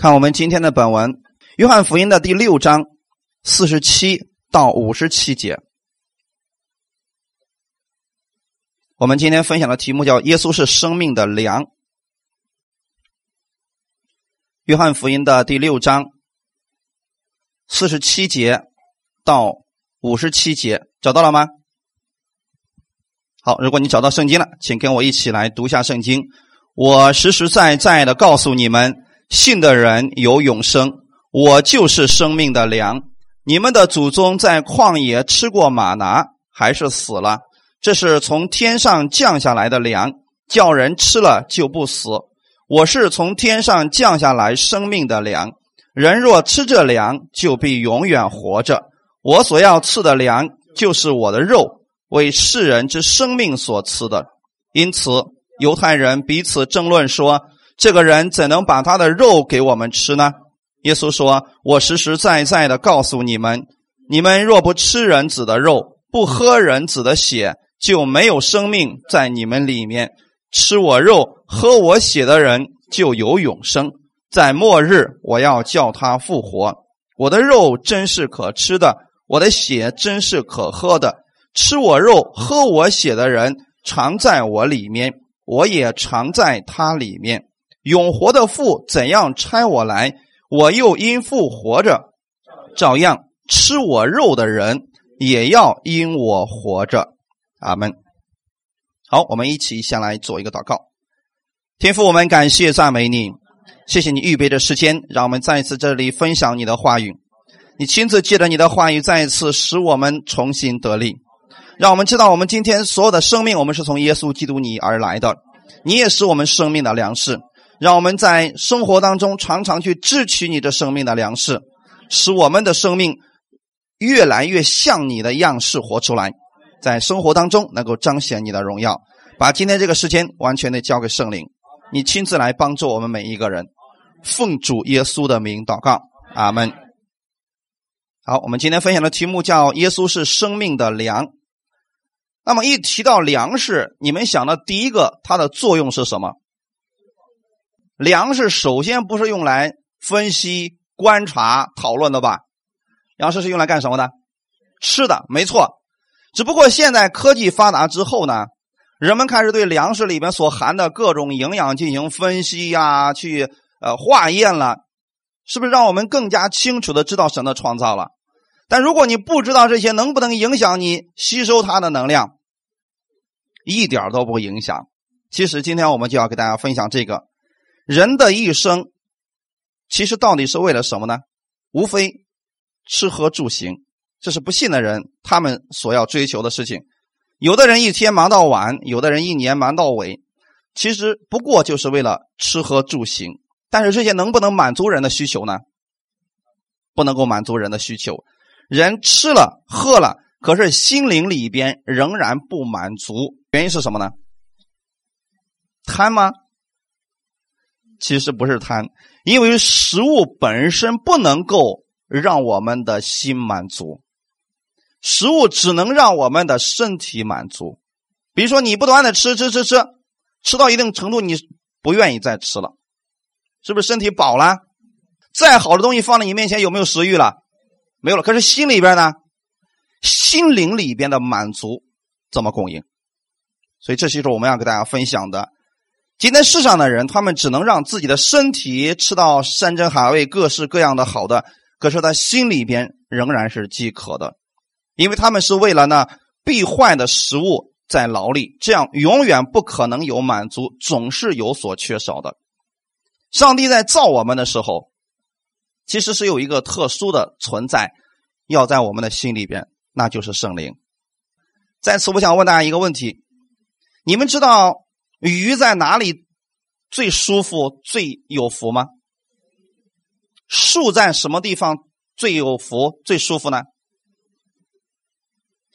看我们今天的本文，《约翰福音》的第六章四十七到五十七节。我们今天分享的题目叫“耶稣是生命的粮”。《约翰福音》的第六章四十七节到五十七节，找到了吗？好，如果你找到圣经了，请跟我一起来读一下圣经。我实实在在的告诉你们。信的人有永生，我就是生命的粮。你们的祖宗在旷野吃过马拿，还是死了？这是从天上降下来的粮，叫人吃了就不死。我是从天上降下来生命的粮，人若吃这粮，就必永远活着。我所要赐的粮，就是我的肉，为世人之生命所赐的。因此，犹太人彼此争论说。这个人怎能把他的肉给我们吃呢？耶稣说：“我实实在在的告诉你们，你们若不吃人子的肉，不喝人子的血，就没有生命在你们里面。吃我肉、喝我血的人就有永生，在末日我要叫他复活。我的肉真是可吃的，我的血真是可喝的。吃我肉、喝我血的人常在我里面，我也常在他里面。”永活的父怎样差我来，我又因父活着，照样吃我肉的人也要因我活着。阿门。好，我们一起先来做一个祷告。天父，我们感谢赞美你，谢谢你预备的时间，让我们再一次这里分享你的话语。你亲自借着你的话语，再一次使我们重新得力，让我们知道我们今天所有的生命，我们是从耶稣基督你而来的，你也是我们生命的粮食。让我们在生活当中常常去支取你的生命的粮食，使我们的生命越来越像你的样式活出来，在生活当中能够彰显你的荣耀。把今天这个时间完全的交给圣灵，你亲自来帮助我们每一个人。奉主耶稣的名祷告，阿门。好，我们今天分享的题目叫“耶稣是生命的粮”。那么一提到粮食，你们想的第一个它的作用是什么？粮食首先不是用来分析、观察、讨论的吧？粮食是用来干什么的？吃的，没错。只不过现在科技发达之后呢，人们开始对粮食里面所含的各种营养进行分析呀，去呃化验了，是不是让我们更加清楚的知道神的创造了？但如果你不知道这些，能不能影响你吸收它的能量？一点都不影响。其实今天我们就要给大家分享这个。人的一生，其实到底是为了什么呢？无非吃喝住行，这是不信的人他们所要追求的事情。有的人一天忙到晚，有的人一年忙到尾，其实不过就是为了吃喝住行。但是这些能不能满足人的需求呢？不能够满足人的需求。人吃了喝了，可是心灵里边仍然不满足，原因是什么呢？贪吗？其实不是贪，因为食物本身不能够让我们的心满足，食物只能让我们的身体满足。比如说，你不断的吃吃吃吃，吃到一定程度，你不愿意再吃了，是不是身体饱了？再好的东西放在你面前，有没有食欲了？没有了。可是心里边呢？心灵里边的满足怎么供应？所以这就是我们要给大家分享的。今天世上的人，他们只能让自己的身体吃到山珍海味、各式各样的好的，可是他心里边仍然是饥渴的，因为他们是为了那必坏的食物在劳力，这样永远不可能有满足，总是有所缺少的。上帝在造我们的时候，其实是有一个特殊的存在，要在我们的心里边，那就是圣灵。在此，我想问大家一个问题：你们知道？鱼在哪里最舒服、最有福吗？树在什么地方最有福、最舒服呢？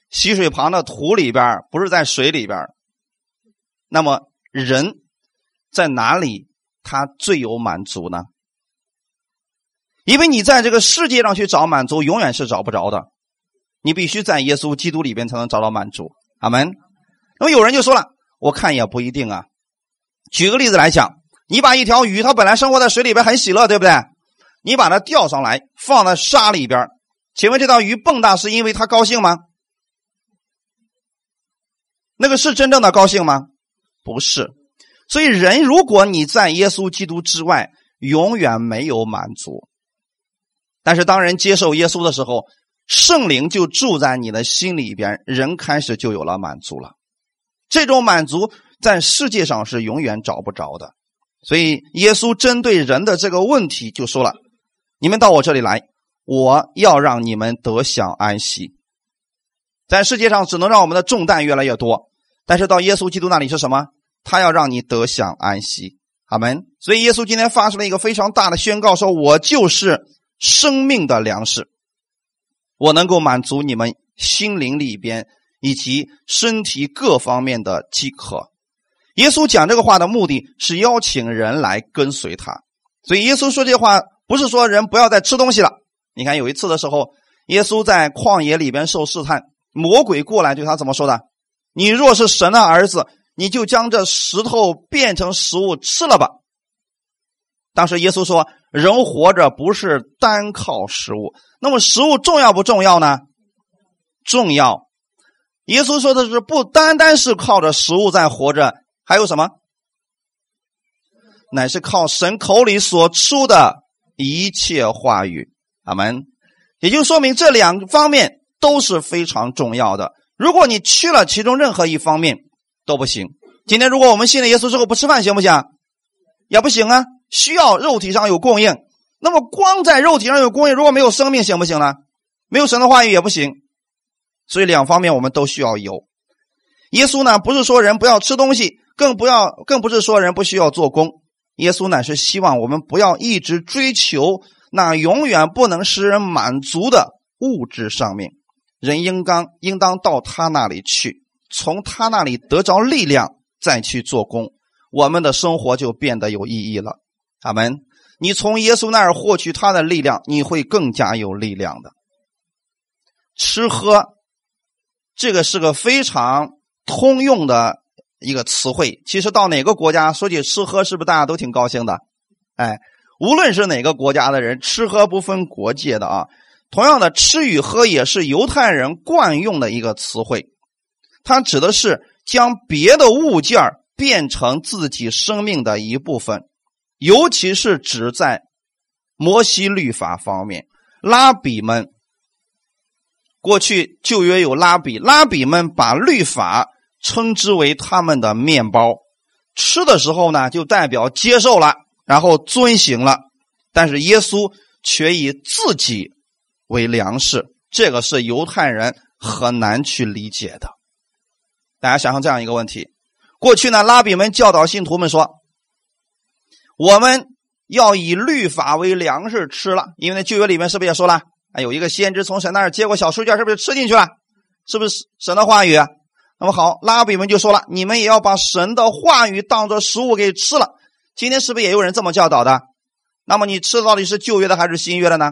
溪水旁的土里边，不是在水里边。那么人在哪里他最有满足呢？因为你在这个世界上去找满足，永远是找不着的。你必须在耶稣基督里边才能找到满足。阿门。那么有人就说了。我看也不一定啊。举个例子来讲，你把一条鱼，它本来生活在水里边很喜乐，对不对？你把它钓上来，放在沙里边，请问这条鱼蹦跶是因为它高兴吗？那个是真正的高兴吗？不是。所以，人如果你在耶稣基督之外，永远没有满足。但是，当人接受耶稣的时候，圣灵就住在你的心里边，人开始就有了满足了。这种满足在世界上是永远找不着的。所以，耶稣针对人的这个问题就说了：“你们到我这里来，我要让你们得享安息。”在世界上，只能让我们的重担越来越多；但是到耶稣基督那里是什么？他要让你得享安息。阿门。所以，耶稣今天发出了一个非常大的宣告：“说我就是生命的粮食。”我能够满足你们心灵里边以及身体各方面的饥渴。耶稣讲这个话的目的是邀请人来跟随他，所以耶稣说这话不是说人不要再吃东西了。你看有一次的时候，耶稣在旷野里边受试探，魔鬼过来对他怎么说的？你若是神的儿子，你就将这石头变成食物吃了吧。当时耶稣说：“人活着不是单靠食物。”那么食物重要不重要呢？重要。耶稣说的是不单单是靠着食物在活着，还有什么？乃是靠神口里所出的一切话语。阿门。也就说明这两方面都是非常重要的。如果你去了其中任何一方面都不行。今天如果我们信了耶稣之后不吃饭行不行？也不行啊，需要肉体上有供应。那么光在肉体上有供应，如果没有生命行不行呢？没有神的话语也不行。所以两方面我们都需要有。耶稣呢，不是说人不要吃东西，更不要，更不是说人不需要做工。耶稣乃是希望我们不要一直追求那永远不能使人满足的物质上面。人应当应当到他那里去，从他那里得着力量，再去做工，我们的生活就变得有意义了。阿门。你从耶稣那儿获取他的力量，你会更加有力量的。吃喝，这个是个非常通用的一个词汇。其实到哪个国家说起吃喝，是不是大家都挺高兴的？哎，无论是哪个国家的人，吃喝不分国界的啊。同样的，吃与喝也是犹太人惯用的一个词汇，它指的是将别的物件变成自己生命的一部分。尤其是指在摩西律法方面，拉比们过去旧约有拉比，拉比们把律法称之为他们的面包，吃的时候呢，就代表接受了，然后遵行了。但是耶稣却以自己为粮食，这个是犹太人很难去理解的。大家想想这样一个问题：过去呢，拉比们教导信徒们说。我们要以律法为粮食吃了，因为那旧约里面是不是也说了？啊，有一个先知从神那儿接过小书卷，是不是吃进去了？是不是神的话语？那么好，拉比们就说了，你们也要把神的话语当做食物给吃了。今天是不是也有人这么教导的？那么你吃的到底是旧约的还是新约的呢？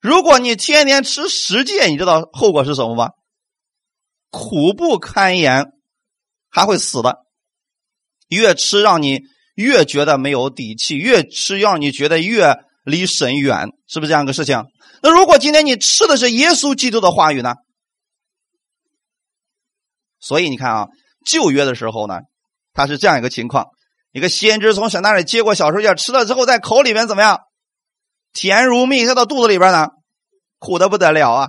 如果你天天吃十戒，你知道后果是什么吗？苦不堪言，还会死的。越吃让你。越觉得没有底气，越吃让你觉得越离神远，是不是这样一个事情？那如果今天你吃的是耶稣基督的话语呢？所以你看啊，旧约的时候呢，他是这样一个情况：一个先知从神那里接过小树叶，吃了之后，在口里面怎么样？甜如蜜，他到肚子里边呢，苦的不得了啊！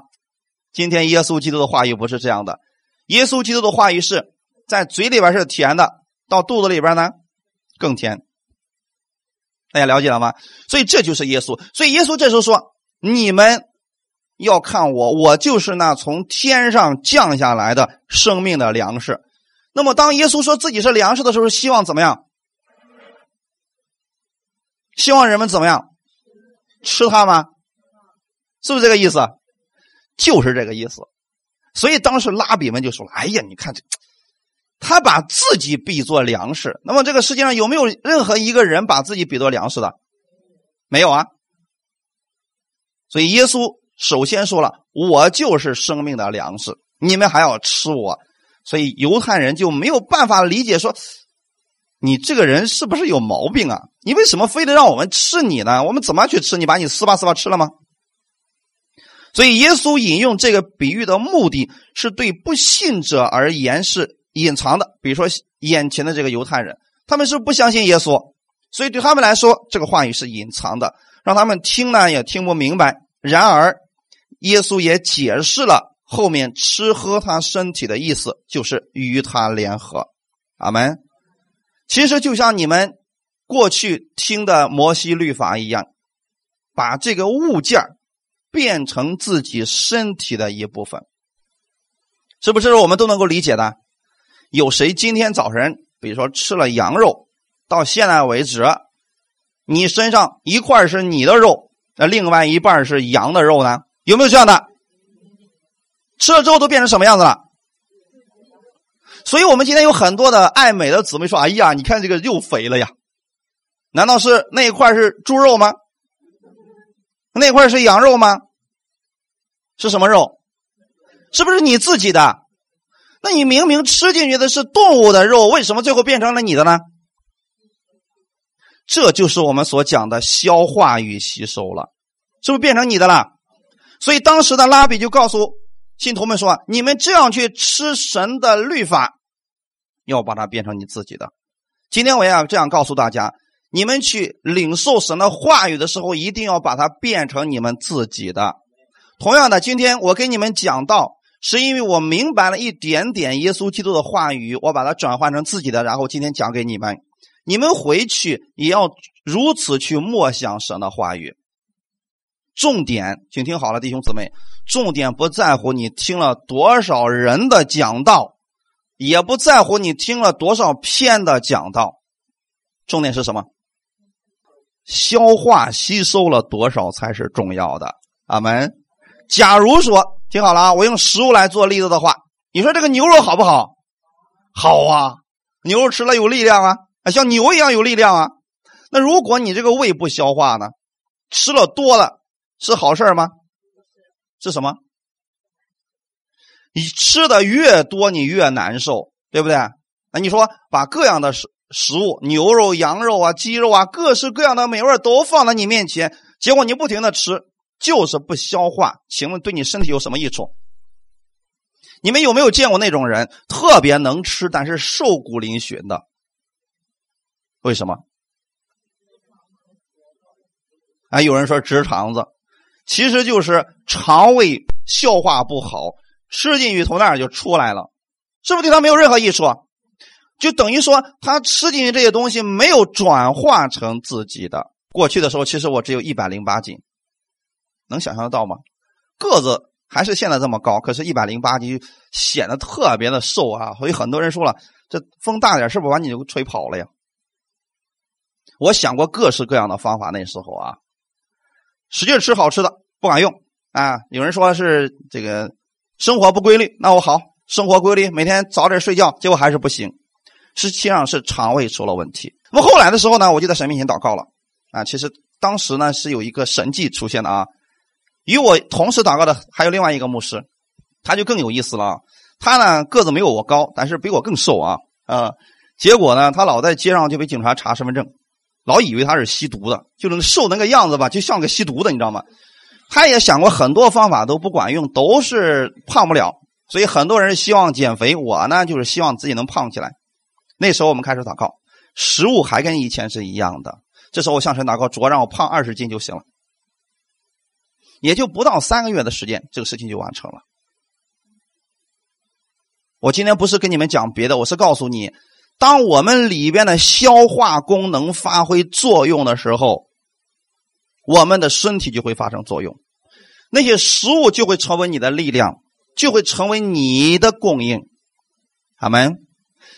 今天耶稣基督的话语不是这样的，耶稣基督的话语是在嘴里边是甜的，到肚子里边呢？更甜，大家了解了吗？所以这就是耶稣。所以耶稣这时候说：“你们要看我，我就是那从天上降下来的生命的粮食。”那么，当耶稣说自己是粮食的时候，希望怎么样？希望人们怎么样？吃它吗？是不是这个意思？就是这个意思。所以当时拉比们就说了：“哎呀，你看这。”他把自己比作粮食，那么这个世界上有没有任何一个人把自己比作粮食的？没有啊。所以耶稣首先说了：“我就是生命的粮食，你们还要吃我。”所以犹太人就没有办法理解说：“你这个人是不是有毛病啊？你为什么非得让我们吃你呢？我们怎么去吃？你把你撕吧撕吧吃了吗？所以耶稣引用这个比喻的目的是对不信者而言是隐藏的。比如说眼前的这个犹太人，他们是不相信耶稣，所以对他们来说，这个话语是隐藏的，让他们听呢也听不明白。然而，耶稣也解释了后面吃喝他身体的意思，就是与他联合。阿门。其实就像你们过去听的摩西律法一样，把这个物件变成自己身体的一部分，是不是我们都能够理解的？有谁今天早晨，比如说吃了羊肉，到现在为止，你身上一块是你的肉，那另外一半是羊的肉呢？有没有这样的？吃了之后都变成什么样子了？所以，我们今天有很多的爱美的姊妹说：“哎呀，你看这个又肥了呀！难道是那块是猪肉吗？那块是羊肉吗？是什么肉？是不是你自己的？那你明明吃进去的是动物的肉，为什么最后变成了你的呢？这就是我们所讲的消化与吸收了，是不是变成你的了？所以当时的拉比就告诉信徒们说：你们这样去吃神的律法。”要把它变成你自己的。今天我要这样告诉大家：你们去领受神的话语的时候，一定要把它变成你们自己的。同样的，今天我给你们讲到，是因为我明白了一点点耶稣基督的话语，我把它转换成自己的，然后今天讲给你们。你们回去也要如此去默想神的话语。重点，请听好了，弟兄姊妹，重点不在乎你听了多少人的讲道。也不在乎你听了多少篇的讲道，重点是什么？消化吸收了多少才是重要的。阿门。假如说听好了啊，我用食物来做例子的话，你说这个牛肉好不好？好啊，牛肉吃了有力量啊，像牛一样有力量啊。那如果你这个胃不消化呢？吃了多了是好事吗？是什么？你吃的越多，你越难受，对不对？那你说把各样的食食物，牛肉、羊肉啊、鸡肉啊，各式各样的美味都放在你面前，结果你不停的吃，就是不消化。请问对你身体有什么益处？你们有没有见过那种人特别能吃，但是瘦骨嶙峋的？为什么？啊，有人说直肠子，其实就是肠胃消化不好。吃进去从那儿就出来了，是不是对他没有任何益处？就等于说他吃进去这些东西没有转化成自己的。过去的时候，其实我只有一百零八斤，能想象得到吗？个子还是现在这么高，可是一百零八斤显得特别的瘦啊！所以很多人说了，这风大点是不是把你就吹跑了呀？我想过各式各样的方法，那时候啊，使劲吃好吃的不管用啊！有人说是这个。生活不规律，那我好，生活规律，每天早点睡觉，结果还是不行，实际上是肠胃出了问题。那么后来的时候呢，我就在神面前祷告了啊。其实当时呢是有一个神迹出现的啊。与我同时祷告的还有另外一个牧师，他就更有意思了。他呢个子没有我高，但是比我更瘦啊啊。结果呢，他老在街上就被警察查身份证，老以为他是吸毒的，就是瘦那个样子吧，就像个吸毒的，你知道吗？他也想过很多方法都不管用，都是胖不了，所以很多人希望减肥。我呢，就是希望自己能胖起来。那时候我们开始祷告，食物还跟以前是一样的。这时候我向神祷告，主要让我胖二十斤就行了。也就不到三个月的时间，这个事情就完成了。我今天不是跟你们讲别的，我是告诉你，当我们里边的消化功能发挥作用的时候。我们的身体就会发生作用，那些食物就会成为你的力量，就会成为你的供应。阿门。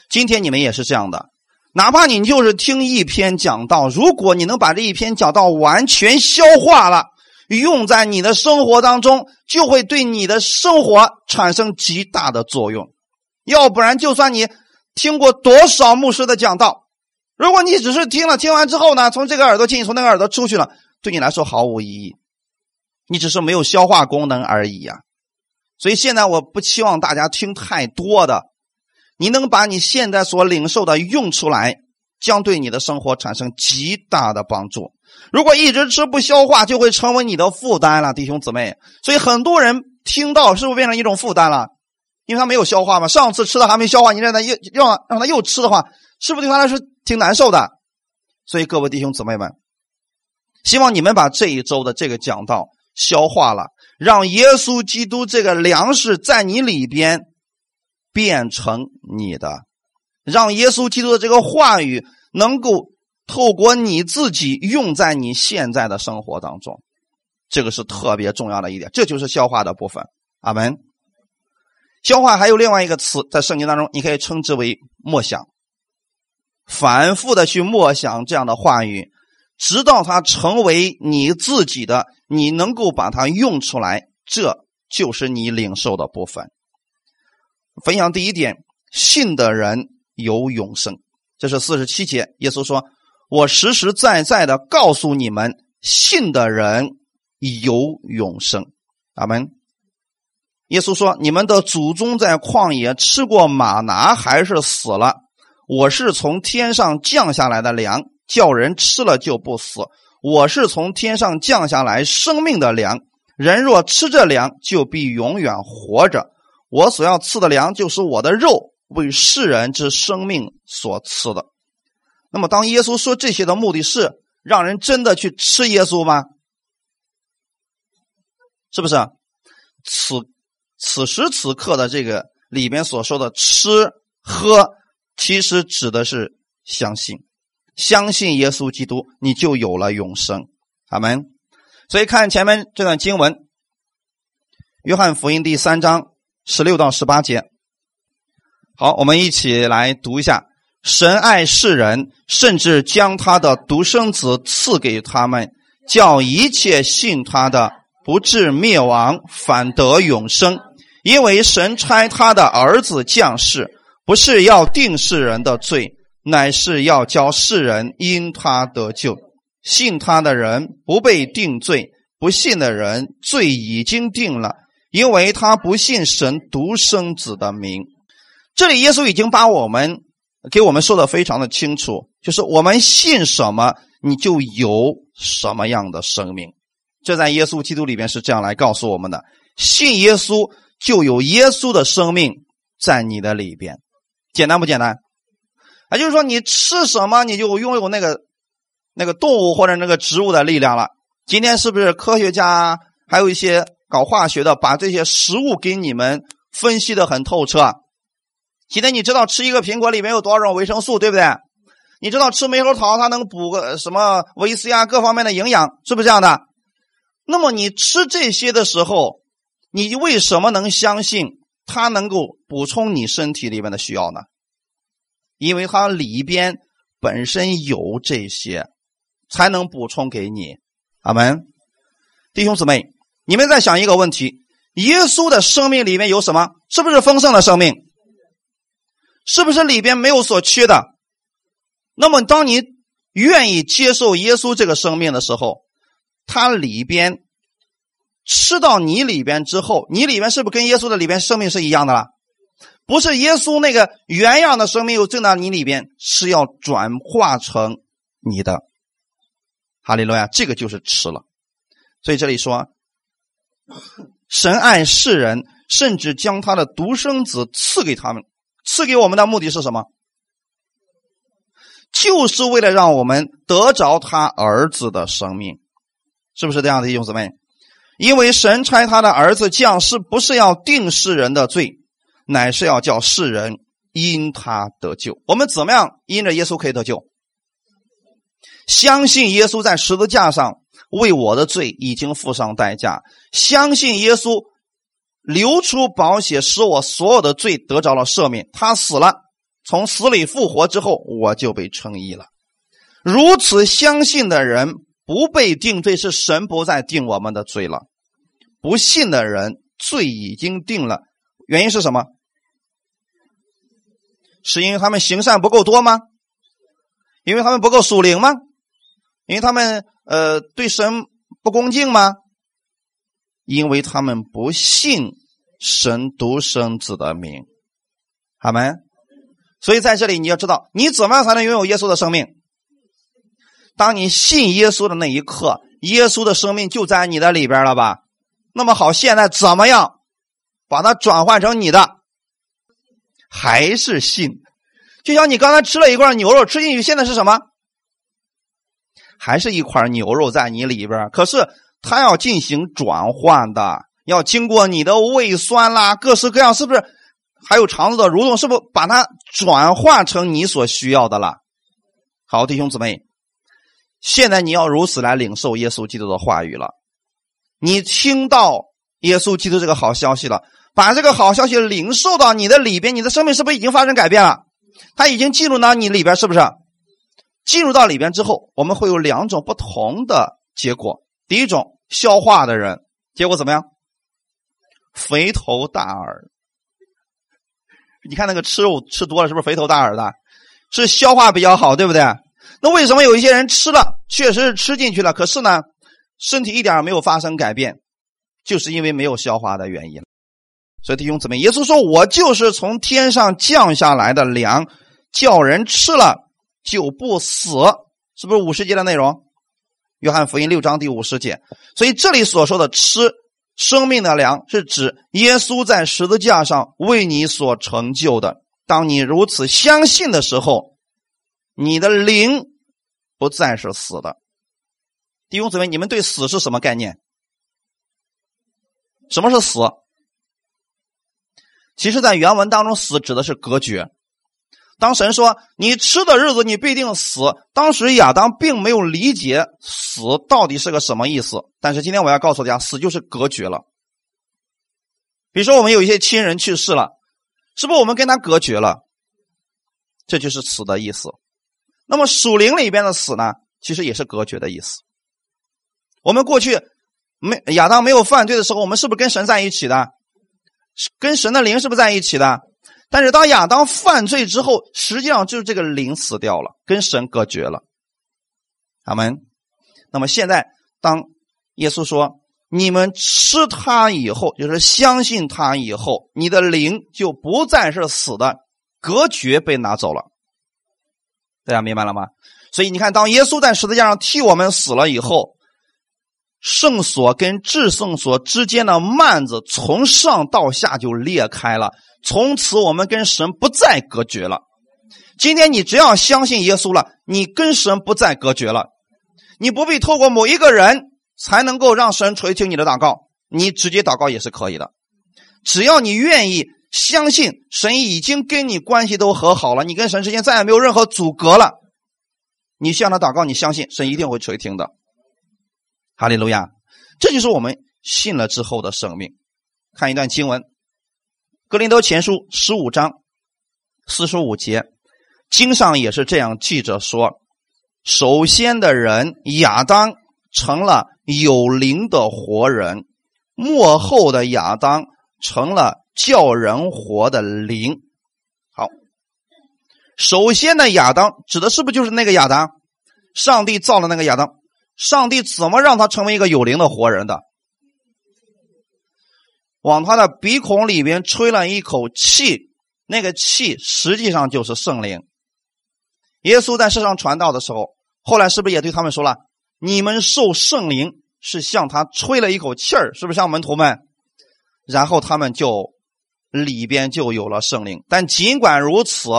今天你们也是这样的，哪怕你就是听一篇讲道，如果你能把这一篇讲道完全消化了，用在你的生活当中，就会对你的生活产生极大的作用。要不然，就算你听过多少牧师的讲道，如果你只是听了，听完之后呢，从这个耳朵进，从那个耳朵出去了。对你来说毫无意义，你只是没有消化功能而已呀。所以现在我不期望大家听太多的，你能把你现在所领受的用出来，将对你的生活产生极大的帮助。如果一直吃不消化，就会成为你的负担了，弟兄姊妹。所以很多人听到是不是变成一种负担了？因为他没有消化嘛。上次吃的还没消化，你让他又让让他又吃的话，是不是对他来说挺难受的？所以各位弟兄姊妹们，希望你们把这一周的这个讲道消化了，让耶稣基督这个粮食在你里边变成你的，让耶稣基督的这个话语能够。透过你自己用在你现在的生活当中，这个是特别重要的一点，这就是消化的部分。阿门。消化还有另外一个词，在圣经当中，你可以称之为默想，反复的去默想这样的话语，直到它成为你自己的，你能够把它用出来，这就是你领受的部分。分享第一点，信的人有永生，这是四十七节，耶稣说。我实实在在的告诉你们，信的人有永生。阿门。耶稣说：“你们的祖宗在旷野吃过马拿，还是死了。我是从天上降下来的粮，叫人吃了就不死。我是从天上降下来生命的粮，人若吃这粮，就必永远活着。我所要赐的粮，就是我的肉，为世人之生命所赐的。”那么，当耶稣说这些的目的是让人真的去吃耶稣吗？是不是？此此时此刻的这个里边所说的吃喝，其实指的是相信，相信耶稣基督，你就有了永生。阿门。所以看前面这段经文，《约翰福音》第三章十六到十八节。好，我们一起来读一下。神爱世人，甚至将他的独生子赐给他们，叫一切信他的不至灭亡，反得永生。因为神差他的儿子降世，不是要定世人的罪，乃是要教世人因他得救。信他的人不被定罪，不信的人罪已经定了，因为他不信神独生子的名。这里耶稣已经把我们。给我们说的非常的清楚，就是我们信什么，你就有什么样的生命。这在耶稣基督里边是这样来告诉我们的：信耶稣就有耶稣的生命在你的里边。简单不简单？也就是说，你吃什么，你就拥有那个那个动物或者那个植物的力量了。今天是不是科学家还有一些搞化学的，把这些食物给你们分析的很透彻？今天你知道吃一个苹果里面有多少种维生素，对不对？你知道吃猕猴桃它能补个什么维 C 啊，各方面的营养，是不是这样的？那么你吃这些的时候，你为什么能相信它能够补充你身体里面的需要呢？因为它里边本身有这些，才能补充给你。阿门，弟兄姊妹，你们在想一个问题：耶稣的生命里面有什么？是不是丰盛的生命？是不是里边没有所缺的？那么，当你愿意接受耶稣这个生命的时候，它里边吃到你里边之后，你里边是不是跟耶稣的里边生命是一样的了？不是耶稣那个原样的生命又进到你里边，是要转化成你的。哈利路亚，这个就是吃了。所以这里说，神爱世人，甚至将他的独生子赐给他们。赐给我们的目的是什么？就是为了让我们得着他儿子的生命，是不是这样的弟兄姊妹？因为神差他的儿子降世，不是要定世人的罪，乃是要叫世人因他得救。我们怎么样因着耶稣可以得救？相信耶稣在十字架上为我的罪已经付上代价，相信耶稣。流出宝血，使我所有的罪得着了赦免。他死了，从死里复活之后，我就被称义了。如此相信的人不被定罪，是神不再定我们的罪了。不信的人罪已经定了，原因是什么？是因为他们行善不够多吗？因为他们不够属灵吗？因为他们呃对神不恭敬吗？因为他们不信神独生子的名，好没？所以在这里你要知道，你怎么样才能拥有耶稣的生命？当你信耶稣的那一刻，耶稣的生命就在你的里边了吧？那么好，现在怎么样把它转换成你的？还是信？就像你刚才吃了一块牛肉，吃进去现在是什么？还是一块牛肉在你里边，可是它要进行转换的，要经过你的胃酸啦，各式各样，是不是？还有肠子的蠕动，是不是把它转化成你所需要的了？好，弟兄姊妹，现在你要如此来领受耶稣基督的话语了。你听到耶稣基督这个好消息了，把这个好消息领受到你的里边，你的生命是不是已经发生改变了？它已经进入到你里边，是不是？进入到里边之后，我们会有两种不同的结果。第一种，消化的人结果怎么样？肥头大耳。你看那个吃肉吃多了，是不是肥头大耳的？是消化比较好，对不对？那为什么有一些人吃了，确实是吃进去了，可是呢，身体一点没有发生改变，就是因为没有消化的原因。所以弟兄姊妹，耶稣说：“我就是从天上降下来的粮，叫人吃了就不死。”是不是五十节的内容？约翰福音六章第五十节。所以这里所说的吃。生命的粮是指耶稣在十字架上为你所成就的。当你如此相信的时候，你的灵不再是死的。弟兄姊妹，你们对死是什么概念？什么是死？其实，在原文当中，死指的是隔绝。当神说你吃的日子你必定死，当时亚当并没有理解死到底是个什么意思。但是今天我要告诉大家，死就是隔绝了。比如说我们有一些亲人去世了，是不是我们跟他隔绝了？这就是死的意思。那么属灵里边的死呢，其实也是隔绝的意思。我们过去没亚当没有犯罪的时候，我们是不是跟神在一起的？跟神的灵是不是在一起的？但是当亚当犯罪之后，实际上就是这个灵死掉了，跟神隔绝了。阿门。那么现在，当耶稣说你们吃它以后，就是相信他以后，你的灵就不再是死的，隔绝被拿走了。大家明白了吗？所以你看，当耶稣在十字架上替我们死了以后，圣所跟至圣所之间的幔子从上到下就裂开了。从此，我们跟神不再隔绝了。今天，你只要相信耶稣了，你跟神不再隔绝了。你不必透过某一个人才能够让神垂听你的祷告，你直接祷告也是可以的。只要你愿意相信，神已经跟你关系都和好了，你跟神之间再也没有任何阻隔了。你向他祷告，你相信神一定会垂听的。哈利路亚！这就是我们信了之后的生命。看一段经文。格林德前书十五章四十五节，经上也是这样记着说：首先的人亚当成了有灵的活人，末后的亚当成了叫人活的灵。好，首先的亚当指的是不是就是那个亚当？上帝造的那个亚当，上帝怎么让他成为一个有灵的活人的？往他的鼻孔里边吹了一口气，那个气实际上就是圣灵。耶稣在世上传道的时候，后来是不是也对他们说了：“你们受圣灵是向他吹了一口气儿，是不是像门徒们？”然后他们就里边就有了圣灵。但尽管如此，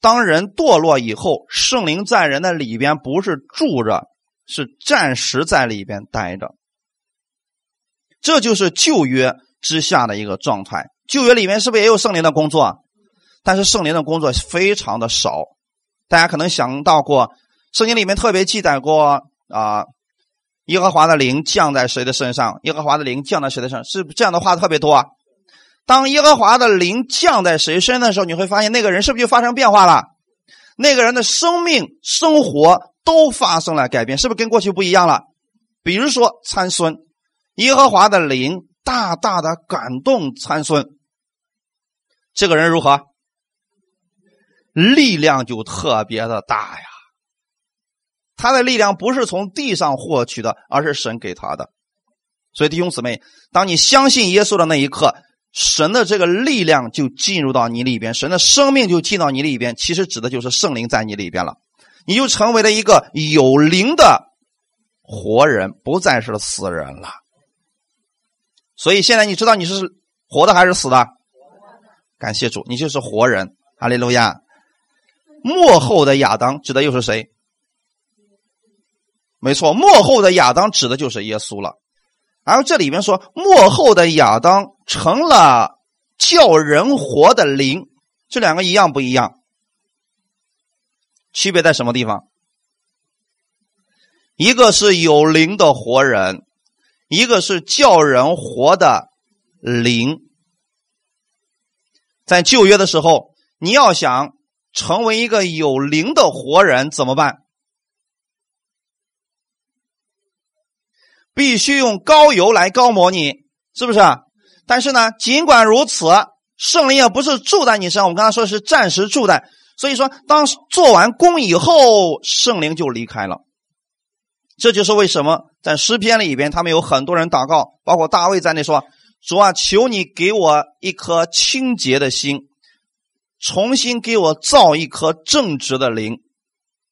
当人堕落以后，圣灵在人的里边不是住着，是暂时在里边待着。这就是旧约之下的一个状态。旧约里面是不是也有圣灵的工作？但是圣灵的工作非常的少。大家可能想到过，圣经里面特别记载过啊，耶和华的灵降在谁的身上？耶和华的灵降在谁的身上？是这样的话特别多。当耶和华的灵降在谁身的时候，你会发现那个人是不是就发生变化了？那个人的生命、生活都发生了改变，是不是跟过去不一样了？比如说参孙。耶和华的灵大大的感动参孙，这个人如何？力量就特别的大呀。他的力量不是从地上获取的，而是神给他的。所以弟兄姊妹，当你相信耶稣的那一刻，神的这个力量就进入到你里边，神的生命就进到你里边。其实指的就是圣灵在你里边了，你就成为了一个有灵的活人，不再是死人了。所以现在你知道你是活的还是死的？感谢主，你就是活人。哈利路亚。幕后的亚当指的又是谁？没错，幕后的亚当指的就是耶稣了。然后这里面说，幕后的亚当成了叫人活的灵，这两个一样不一样？区别在什么地方？一个是有灵的活人，一个是叫人活的灵。在旧约的时候，你要想成为一个有灵的活人，怎么办？必须用膏油来膏抹你，是不是？但是呢，尽管如此，圣灵也不是住在你身上。我刚才说是暂时住在，所以说，当做完工以后，圣灵就离开了。这就是为什么在诗篇里边，他们有很多人祷告，包括大卫在内说：“主啊，求你给我一颗清洁的心，重新给我造一颗正直的灵，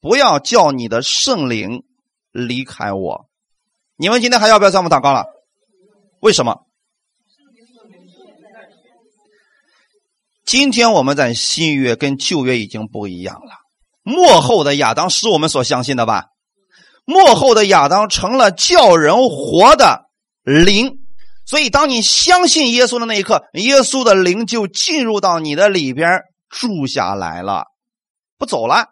不要叫你的圣灵离开我。”你们今天还要不要这么祷告了？为什么？今天我们在新约跟旧约已经不一样了。幕后的亚当是我们所相信的吧？幕后的亚当成了叫人活的灵，所以当你相信耶稣的那一刻，耶稣的灵就进入到你的里边住下来了，不走了。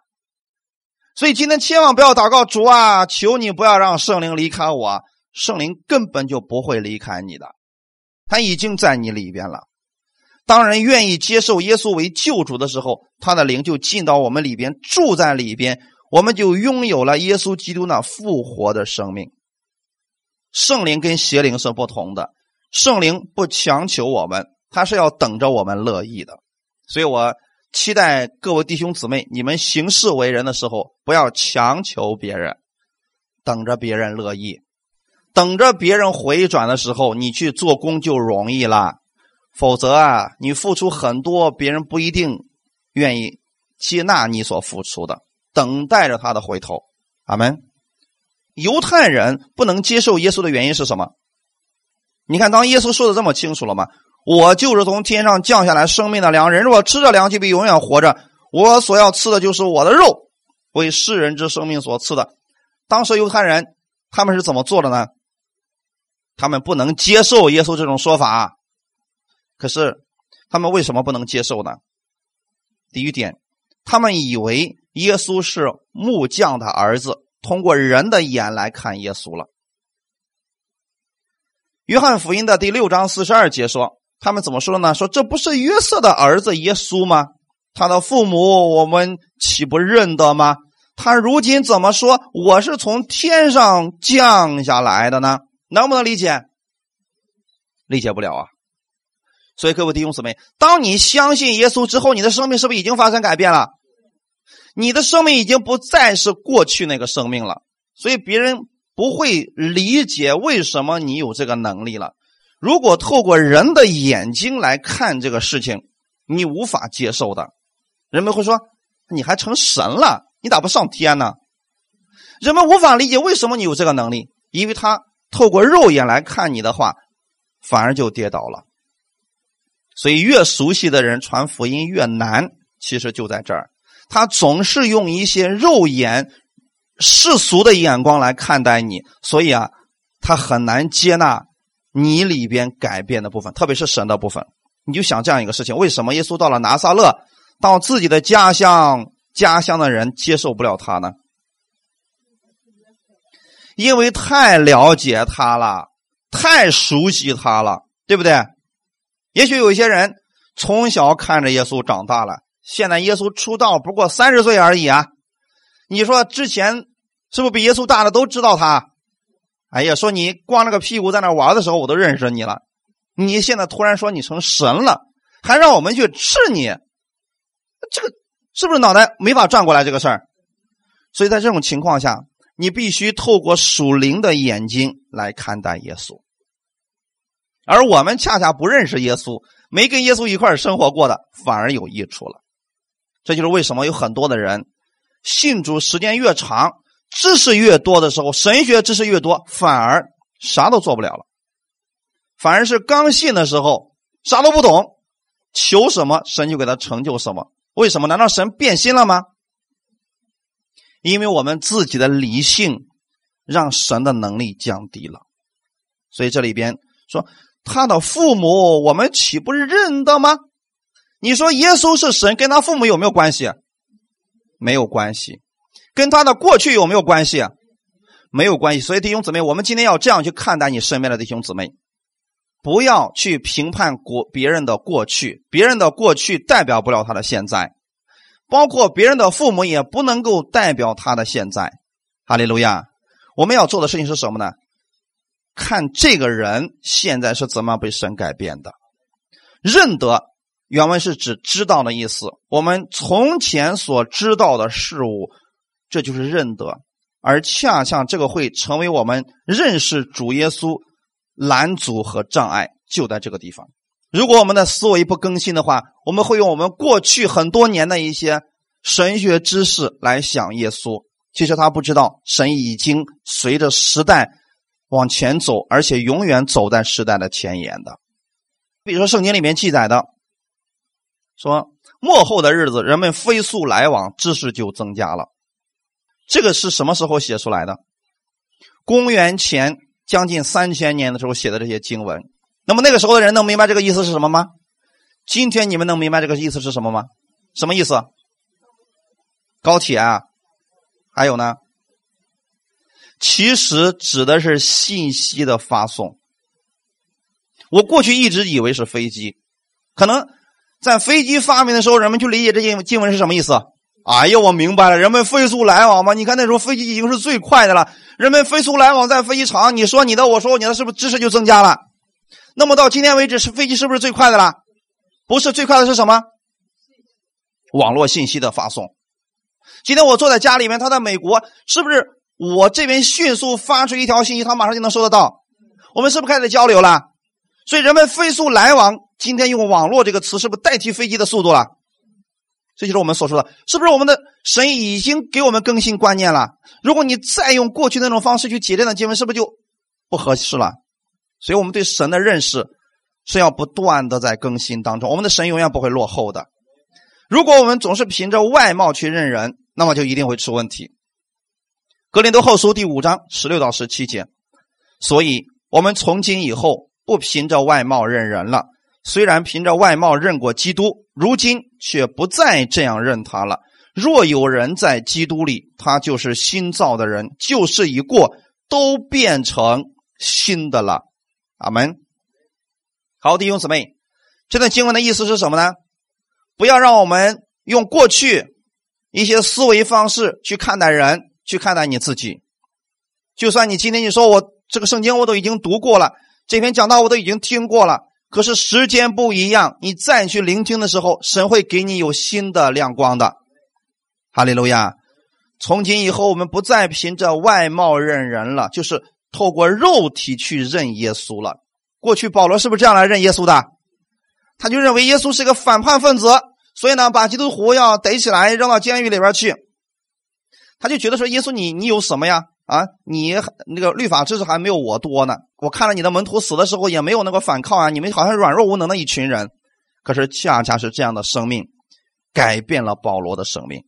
所以今天千万不要祷告主啊，求你不要让圣灵离开我。圣灵根本就不会离开你的，他已经在你里边了。当人愿意接受耶稣为救主的时候，他的灵就进到我们里边，住在里边，我们就拥有了耶稣基督那复活的生命。圣灵跟邪灵是不同的，圣灵不强求我们，他是要等着我们乐意的。所以我。期待各位弟兄姊妹，你们行事为人的时候，不要强求别人，等着别人乐意，等着别人回转的时候，你去做工就容易了。否则啊，你付出很多，别人不一定愿意接纳你所付出的，等待着他的回头。阿门。犹太人不能接受耶稣的原因是什么？你看，当耶稣说的这么清楚了吗？我就是从天上降下来生命的粮，人若吃着粮，就必永远活着。我所要吃的就是我的肉，为世人之生命所赐的。当时犹太人他们是怎么做的呢？他们不能接受耶稣这种说法。可是他们为什么不能接受呢？第一点，他们以为耶稣是木匠的儿子，通过人的眼来看耶稣了。约翰福音的第六章四十二节说。他们怎么说呢？说这不是约瑟的儿子耶稣吗？他的父母我们岂不认得吗？他如今怎么说我是从天上降下来的呢？能不能理解？理解不了啊！所以各位弟兄姊妹，当你相信耶稣之后，你的生命是不是已经发生改变了？你的生命已经不再是过去那个生命了，所以别人不会理解为什么你有这个能力了。如果透过人的眼睛来看这个事情，你无法接受的，人们会说：“你还成神了？你咋不上天呢？”人们无法理解为什么你有这个能力，因为他透过肉眼来看你的话，反而就跌倒了。所以，越熟悉的人传福音越难，其实就在这儿，他总是用一些肉眼世俗的眼光来看待你，所以啊，他很难接纳。你里边改变的部分，特别是神的部分，你就想这样一个事情：为什么耶稣到了拿撒勒，到自己的家乡，家乡的人接受不了他呢？因为太了解他了，太熟悉他了，对不对？也许有一些人从小看着耶稣长大了，现在耶稣出道不过三十岁而已啊！你说之前是不是比耶稣大的都知道他？哎呀，说你光那个屁股在那玩的时候，我都认识你了。你现在突然说你成神了，还让我们去吃你，这个是不是脑袋没法转过来这个事儿？所以在这种情况下，你必须透过属灵的眼睛来看待耶稣。而我们恰恰不认识耶稣，没跟耶稣一块生活过的，反而有益处了。这就是为什么有很多的人信主时间越长，知识越多的时候，神学知识越多，反而啥都做不了了。反而是刚信的时候啥都不懂，求什么神就给他成就什么。为什么？难道神变心了吗？因为我们自己的理性让神的能力降低了。所以这里边说他的父母，我们岂不是认得吗？你说耶稣是神，跟他父母有没有关系？没有关系。跟他的过去有没有关系？没有关系。所以弟兄姊妹，我们今天要这样去看待你身边的弟兄姊妹。不要去评判过别人的过去，别人的过去代表不了他的现在，包括别人的父母也不能够代表他的现在。哈利路亚！我们要做的事情是什么呢？看这个人现在是怎么被神改变的。认得原文是指知道的意思，我们从前所知道的事物，这就是认得，而恰恰这个会成为我们认识主耶稣。拦阻和障碍就在这个地方。如果我们的思维不更新的话，我们会用我们过去很多年的一些神学知识来想耶稣。其实他不知道，神已经随着时代往前走，而且永远走在时代的前沿的。比如说，圣经里面记载的说，末后的日子，人们飞速来往，知识就增加了。这个是什么时候写出来的？公元前。将近三千年的时候写的这些经文，那么那个时候的人能明白这个意思是什么吗？今天你们能明白这个意思是什么吗？什么意思？高铁啊，还有呢？其实指的是信息的发送。我过去一直以为是飞机，可能在飞机发明的时候，人们去理解这些经文是什么意思。哎呀，我明白了，人们飞速来往嘛。你看那时候飞机已经是最快的了，人们飞速来往在飞机场，你说你的，我说你的，是不是知识就增加了？那么到今天为止，是飞机是不是最快的了？不是最快的是什么？网络信息的发送。今天我坐在家里面，他在美国，是不是我这边迅速发出一条信息，他马上就能收得到？我们是不是开始交流了？所以人们飞速来往，今天用网络这个词，是不是代替飞机的速度了？这就是我们所说的，是不是我们的神已经给我们更新观念了？如果你再用过去那种方式去解这段经文，是不是就不合适了？所以我们对神的认识是要不断的在更新当中。我们的神永远不会落后的。如果我们总是凭着外貌去认人，那么就一定会出问题。格林德后书第五章十六到十七节，所以我们从今以后不凭着外貌认人了。虽然凭着外貌认过基督，如今却不再这样认他了。若有人在基督里，他就是新造的人，旧事已过，都变成新的了。阿门。好，弟兄姊妹，这段经文的意思是什么呢？不要让我们用过去一些思维方式去看待人，去看待你自己。就算你今天你说我这个圣经我都已经读过了，这篇讲道我都已经听过了。可是时间不一样，你再去聆听的时候，神会给你有新的亮光的。哈利路亚！从今以后，我们不再凭着外貌认人了，就是透过肉体去认耶稣了。过去保罗是不是这样来认耶稣的？他就认为耶稣是个反叛分子，所以呢，把基督徒要逮起来扔到监狱里边去。他就觉得说，耶稣你你有什么呀？啊，你那个律法知识还没有我多呢。我看了你的门徒死的时候也没有那个反抗啊，你们好像软弱无能的一群人。可是恰恰是这样的生命，改变了保罗的生命。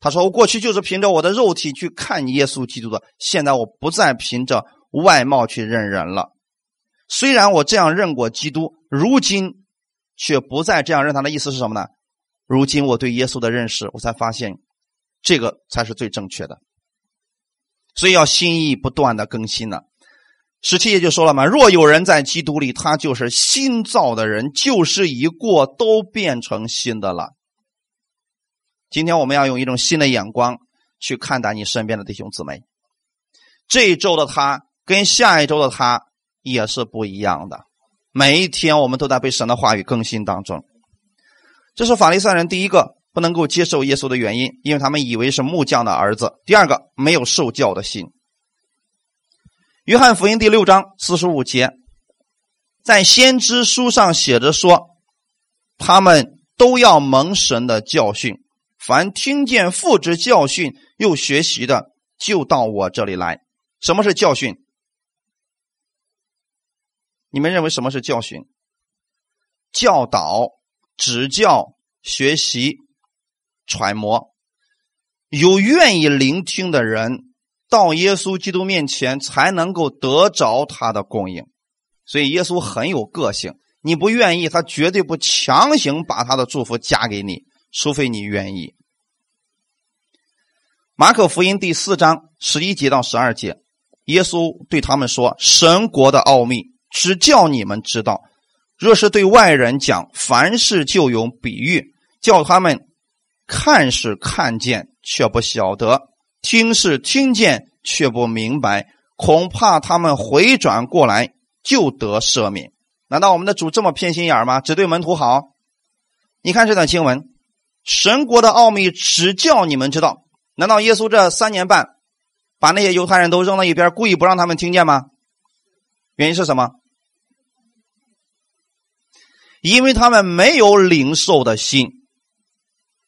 他说：“我过去就是凭着我的肉体去看耶稣基督的，现在我不再凭着外貌去认人了。虽然我这样认过基督，如今却不再这样认他。的意思是什么呢？如今我对耶稣的认识，我才发现这个才是最正确的。”所以要心意不断的更新呢。十七页就说了嘛：“若有人在基督里，他就是新造的人，旧事已过，都变成新的了。”今天我们要用一种新的眼光去看待你身边的弟兄姊妹。这一周的他跟下一周的他也是不一样的。每一天我们都在被神的话语更新当中。这是法利赛人第一个。能够接受耶稣的原因，因为他们以为是木匠的儿子。第二个，没有受教的心。约翰福音第六章四十五节，在先知书上写着说，他们都要蒙神的教训。凡听见父之教训又学习的，就到我这里来。什么是教训？你们认为什么是教训？教导、指教、学习、揣摩。有愿意聆听的人，到耶稣基督面前才能够得着他的供应。所以耶稣很有个性，你不愿意，他绝对不强行把他的祝福加给你，除非你愿意。马可福音第四章十一节到十二节，耶稣对他们说：“神国的奥秘。”只叫你们知道，若是对外人讲，凡事就用比喻，叫他们看是看见却不晓得，听是听见却不明白，恐怕他们回转过来就得赦免。难道我们的主这么偏心眼吗？只对门徒好？你看这段经文，神国的奥秘只叫你们知道。难道耶稣这三年半把那些犹太人都扔到一边，故意不让他们听见吗？原因是什么？因为他们没有领受的心，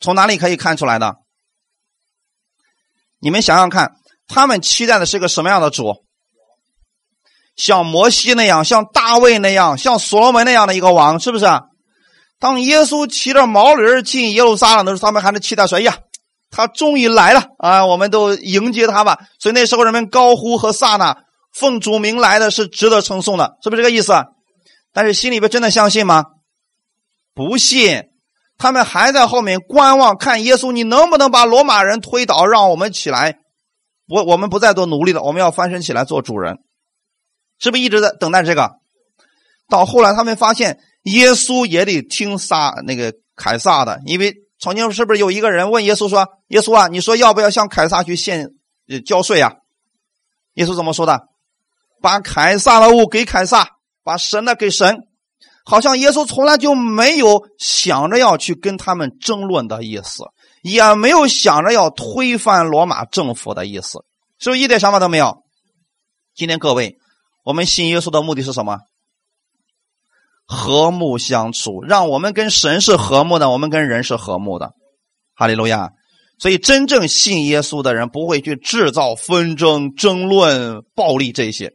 从哪里可以看出来的？你们想想看，他们期待的是个什么样的主？像摩西那样，像大卫那样，像所罗门那样的一个王，是不是？当耶稣骑着毛驴进耶路撒冷的时候，他们还是期待说：“哎呀，他终于来了啊！我们都迎接他吧。”所以那时候人们高呼和撒那，奉主名来的是值得称颂的，是不是这个意思？但是心里边真的相信吗？不信，他们还在后面观望，看耶稣，你能不能把罗马人推倒，让我们起来？我我们不再做奴隶了，我们要翻身起来做主人，是不是一直在等待这个？到后来，他们发现耶稣也得听撒那个凯撒的，因为曾经是不是有一个人问耶稣说：“耶稣啊，你说要不要向凯撒去献交税啊？”耶稣怎么说的？把凯撒的物给凯撒，把神的给神。好像耶稣从来就没有想着要去跟他们争论的意思，也没有想着要推翻罗马政府的意思，是不是一点想法都没有？今天各位，我们信耶稣的目的是什么？和睦相处，让我们跟神是和睦的，我们跟人是和睦的。哈利路亚！所以真正信耶稣的人不会去制造纷争、争论、暴力这些，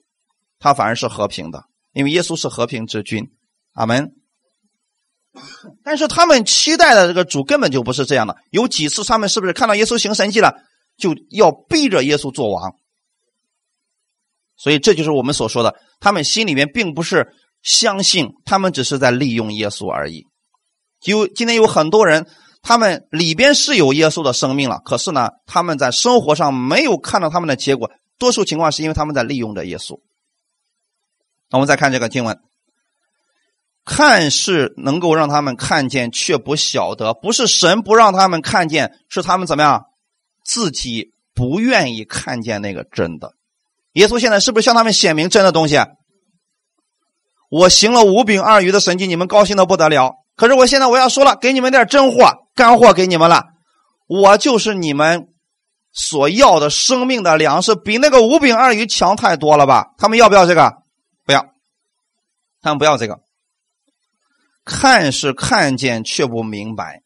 他反而是和平的，因为耶稣是和平之君。阿门。但是他们期待的这个主根本就不是这样的。有几次他们是不是看到耶稣行神迹了，就要逼着耶稣做王？所以这就是我们所说的，他们心里面并不是相信，他们只是在利用耶稣而已。就今天有很多人，他们里边是有耶稣的生命了，可是呢，他们在生活上没有看到他们的结果。多数情况是因为他们在利用着耶稣。那我们再看这个经文。看是能够让他们看见，却不晓得，不是神不让他们看见，是他们怎么样，自己不愿意看见那个真的。耶稣现在是不是向他们显明真的东西？我行了五饼二鱼的神迹，你们高兴的不得了。可是我现在我要说了，给你们点真货、干货给你们了。我就是你们所要的生命的粮食，比那个五饼二鱼强太多了吧？他们要不要这个？不要，他们不要这个。看是看见，却不明白。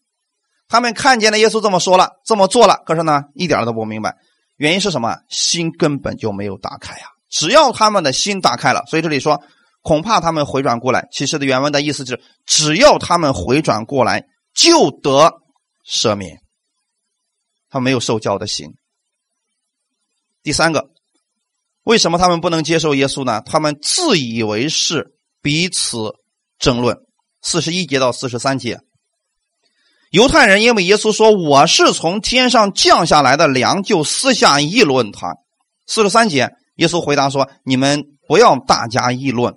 他们看见了耶稣这么说了，这么做了，可是呢，一点都不明白。原因是什么？心根本就没有打开呀！只要他们的心打开了，所以这里说，恐怕他们回转过来。其实的原文的意思是，只要他们回转过来，就得赦免。他没有受教的心。第三个，为什么他们不能接受耶稣呢？他们自以为是，彼此争论。四十一节到四十三节，犹太人因为耶稣说我是从天上降下来的粮，就私下议论他。四十三节，耶稣回答说：“你们不要大家议论。”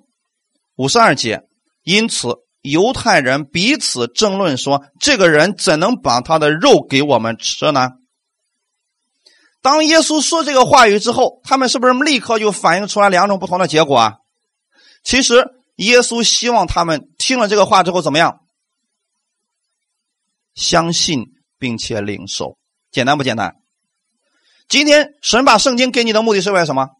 五十二节，因此犹太人彼此争论说：“这个人怎能把他的肉给我们吃呢？”当耶稣说这个话语之后，他们是不是立刻就反映出来两种不同的结果啊？其实。耶稣希望他们听了这个话之后怎么样？相信并且领受，简单不简单？今天神把圣经给你的目的是为了什么？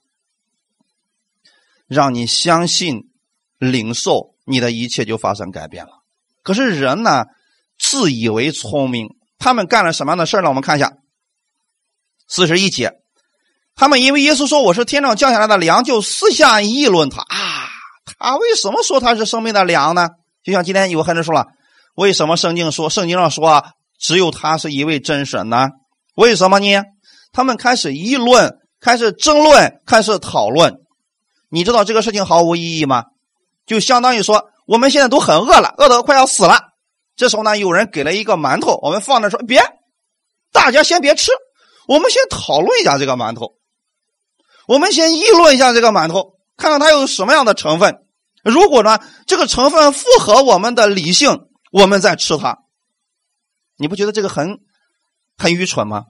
让你相信、领受，你的一切就发生改变了。可是人呢，自以为聪明，他们干了什么样的事呢？我们看一下四十一节，他们因为耶稣说我是天上降下来的粮，就私下议论他啊，他为什么说他是生命的粮呢？就像今天有很多人说了，为什么圣经说圣经上说只有他是一位真神呢？为什么呢？他们开始议论，开始争论，开始讨论。你知道这个事情毫无意义吗？就相当于说，我们现在都很饿了，饿得快要死了。这时候呢，有人给了一个馒头，我们放那说：“别，大家先别吃，我们先讨论一下这个馒头，我们先议论一下这个馒头，看看它有什么样的成分。如果呢，这个成分符合我们的理性，我们再吃它。你不觉得这个很很愚蠢吗？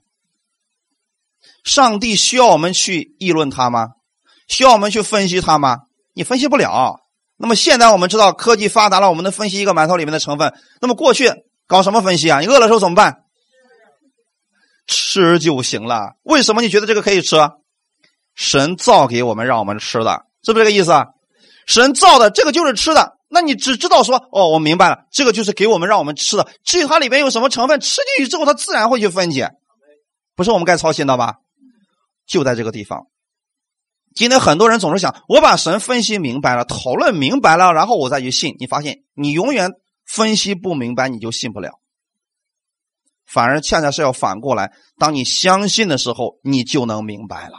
上帝需要我们去议论它吗？需要我们去分析它吗？你分析不了。”那么现在我们知道科技发达了，我们能分析一个馒头里面的成分。那么过去搞什么分析啊？你饿的时候怎么办？吃就行了。为什么你觉得这个可以吃？神造给我们让我们吃的，是不是这个意思啊？神造的这个就是吃的。那你只知道说哦，我明白了，这个就是给我们让我们吃的。至于它里面有什么成分，吃进去之后它自然会去分解，不是我们该操心的吧？就在这个地方。今天很多人总是想，我把神分析明白了，讨论明白了，然后我再去信。你发现，你永远分析不明白，你就信不了。反而恰恰是要反过来，当你相信的时候，你就能明白了，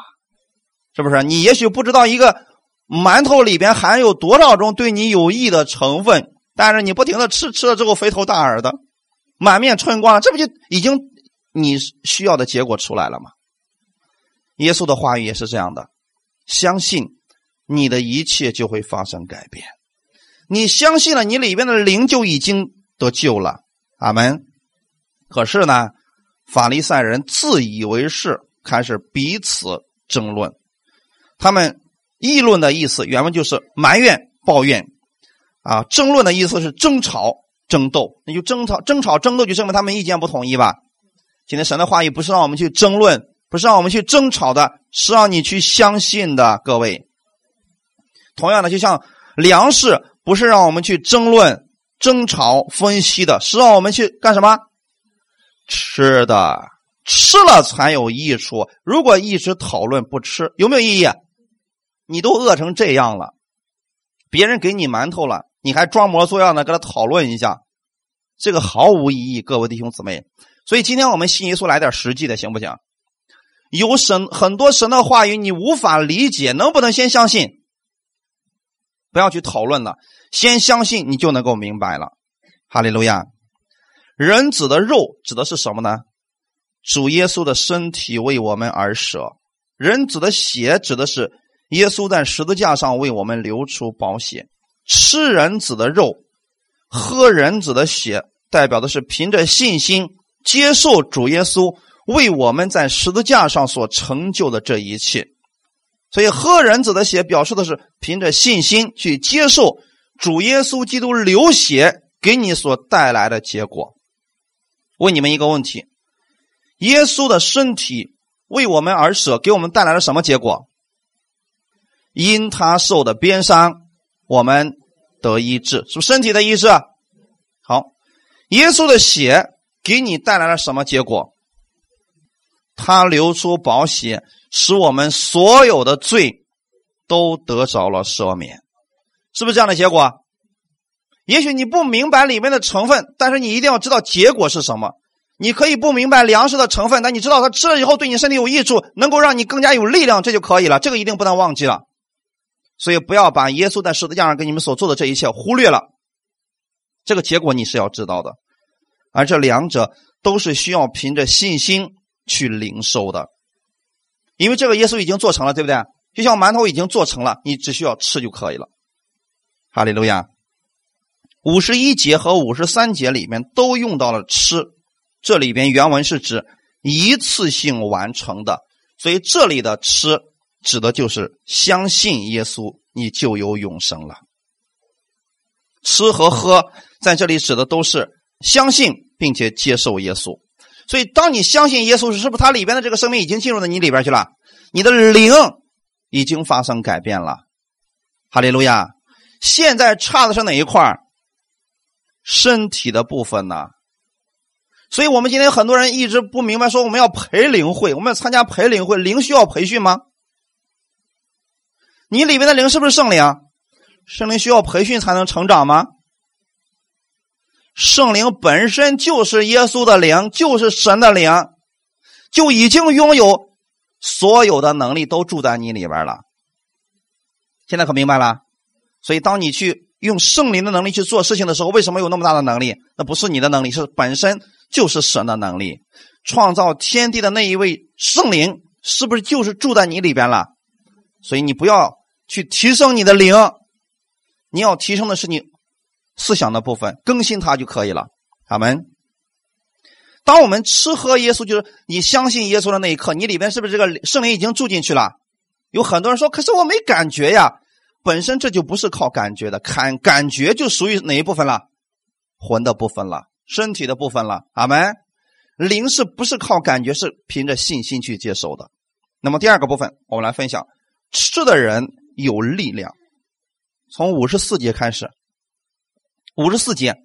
是不是？你也许不知道一个馒头里边含有多少种对你有益的成分，但是你不停的吃，吃了之后肥头大耳的，满面春光，这不就已经你需要的结果出来了吗？耶稣的话语也是这样的。相信你的一切就会发生改变。你相信了，你里边的灵就已经得救了。阿门。可是呢，法利赛人自以为是，开始彼此争论。他们议论的意思，原文就是埋怨、抱怨啊；争论的意思是争吵、争斗。那就争吵、争吵、争斗，就证明他们意见不统一吧。今天神的话语不是让我们去争论。不是让我们去争吵的，是让你去相信的。各位，同样的，就像粮食，不是让我们去争论、争吵、分析的，是让我们去干什么？吃的，吃了才有益处。如果一直讨论不吃，有没有意义？你都饿成这样了，别人给你馒头了，你还装模作样的跟他讨论一下，这个毫无意义。各位弟兄姊妹，所以今天我们信耶稣来点实际的，行不行？有神很多神的话语，你无法理解，能不能先相信？不要去讨论了，先相信，你就能够明白了。哈利路亚！人子的肉指的是什么呢？主耶稣的身体为我们而舍。人子的血指的是耶稣在十字架上为我们流出宝血。吃人子的肉，喝人子的血，代表的是凭着信心接受主耶稣。为我们在十字架上所成就的这一切，所以喝人子的血，表示的是凭着信心去接受主耶稣基督流血给你所带来的结果。问你们一个问题：耶稣的身体为我们而舍，给我们带来了什么结果？因他受的鞭伤，我们得医治，是不是身体的医治？好，耶稣的血给你带来了什么结果？他流出宝血，使我们所有的罪都得着了赦免，是不是这样的结果？也许你不明白里面的成分，但是你一定要知道结果是什么。你可以不明白粮食的成分，但你知道它吃了以后对你身体有益处，能够让你更加有力量，这就可以了。这个一定不能忘记了。所以不要把耶稣在十字架上给你们所做的这一切忽略了。这个结果你是要知道的，而这两者都是需要凭着信心。去零售的，因为这个耶稣已经做成了，对不对？就像馒头已经做成了，你只需要吃就可以了。哈利路亚。五十一节和五十三节里面都用到了吃，这里边原文是指一次性完成的，所以这里的吃指的就是相信耶稣，你就有永生了。吃和喝在这里指的都是相信并且接受耶稣。所以，当你相信耶稣，是不是他里边的这个生命已经进入到你里边去了？你的灵已经发生改变了。哈利路亚！现在差的是哪一块身体的部分呢？所以我们今天很多人一直不明白，说我们要培灵会，我们要参加培灵会，灵需要培训吗？你里面的灵是不是圣灵？圣灵需要培训才能成长吗？圣灵本身就是耶稣的灵，就是神的灵，就已经拥有所有的能力，都住在你里边了。现在可明白了？所以，当你去用圣灵的能力去做事情的时候，为什么有那么大的能力？那不是你的能力，是本身就是神的能力。创造天地的那一位圣灵，是不是就是住在你里边了？所以，你不要去提升你的灵，你要提升的是你。思想的部分更新它就可以了。阿门。当我们吃喝耶稣，就是你相信耶稣的那一刻，你里边是不是这个圣灵已经住进去了？有很多人说：“可是我没感觉呀。”本身这就不是靠感觉的，感感觉就属于哪一部分了？魂的部分了，身体的部分了。阿门。灵是不是靠感觉？是凭着信心去接受的。那么第二个部分，我们来分享：吃的人有力量。从五十四节开始。五十四节，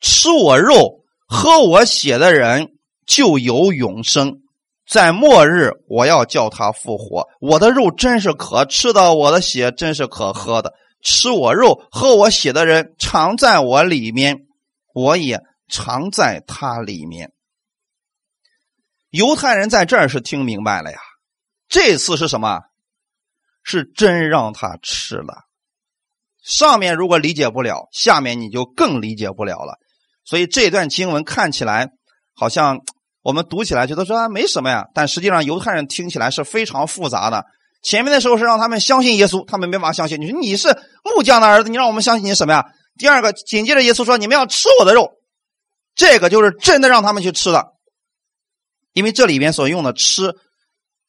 吃我肉、喝我血的人就有永生，在末日我要叫他复活。我的肉真是可吃的，我的血真是可喝的。吃我肉、喝我血的人常在我里面，我也常在他里面。犹太人在这儿是听明白了呀，这次是什么？是真让他吃了。上面如果理解不了，下面你就更理解不了了。所以这段经文看起来好像我们读起来觉得说啊没什么呀，但实际上犹太人听起来是非常复杂的。前面的时候是让他们相信耶稣，他们没法相信。你说你是木匠的儿子，你让我们相信你什么呀？第二个，紧接着耶稣说：“你们要吃我的肉。”这个就是真的让他们去吃的，因为这里边所用的“吃”，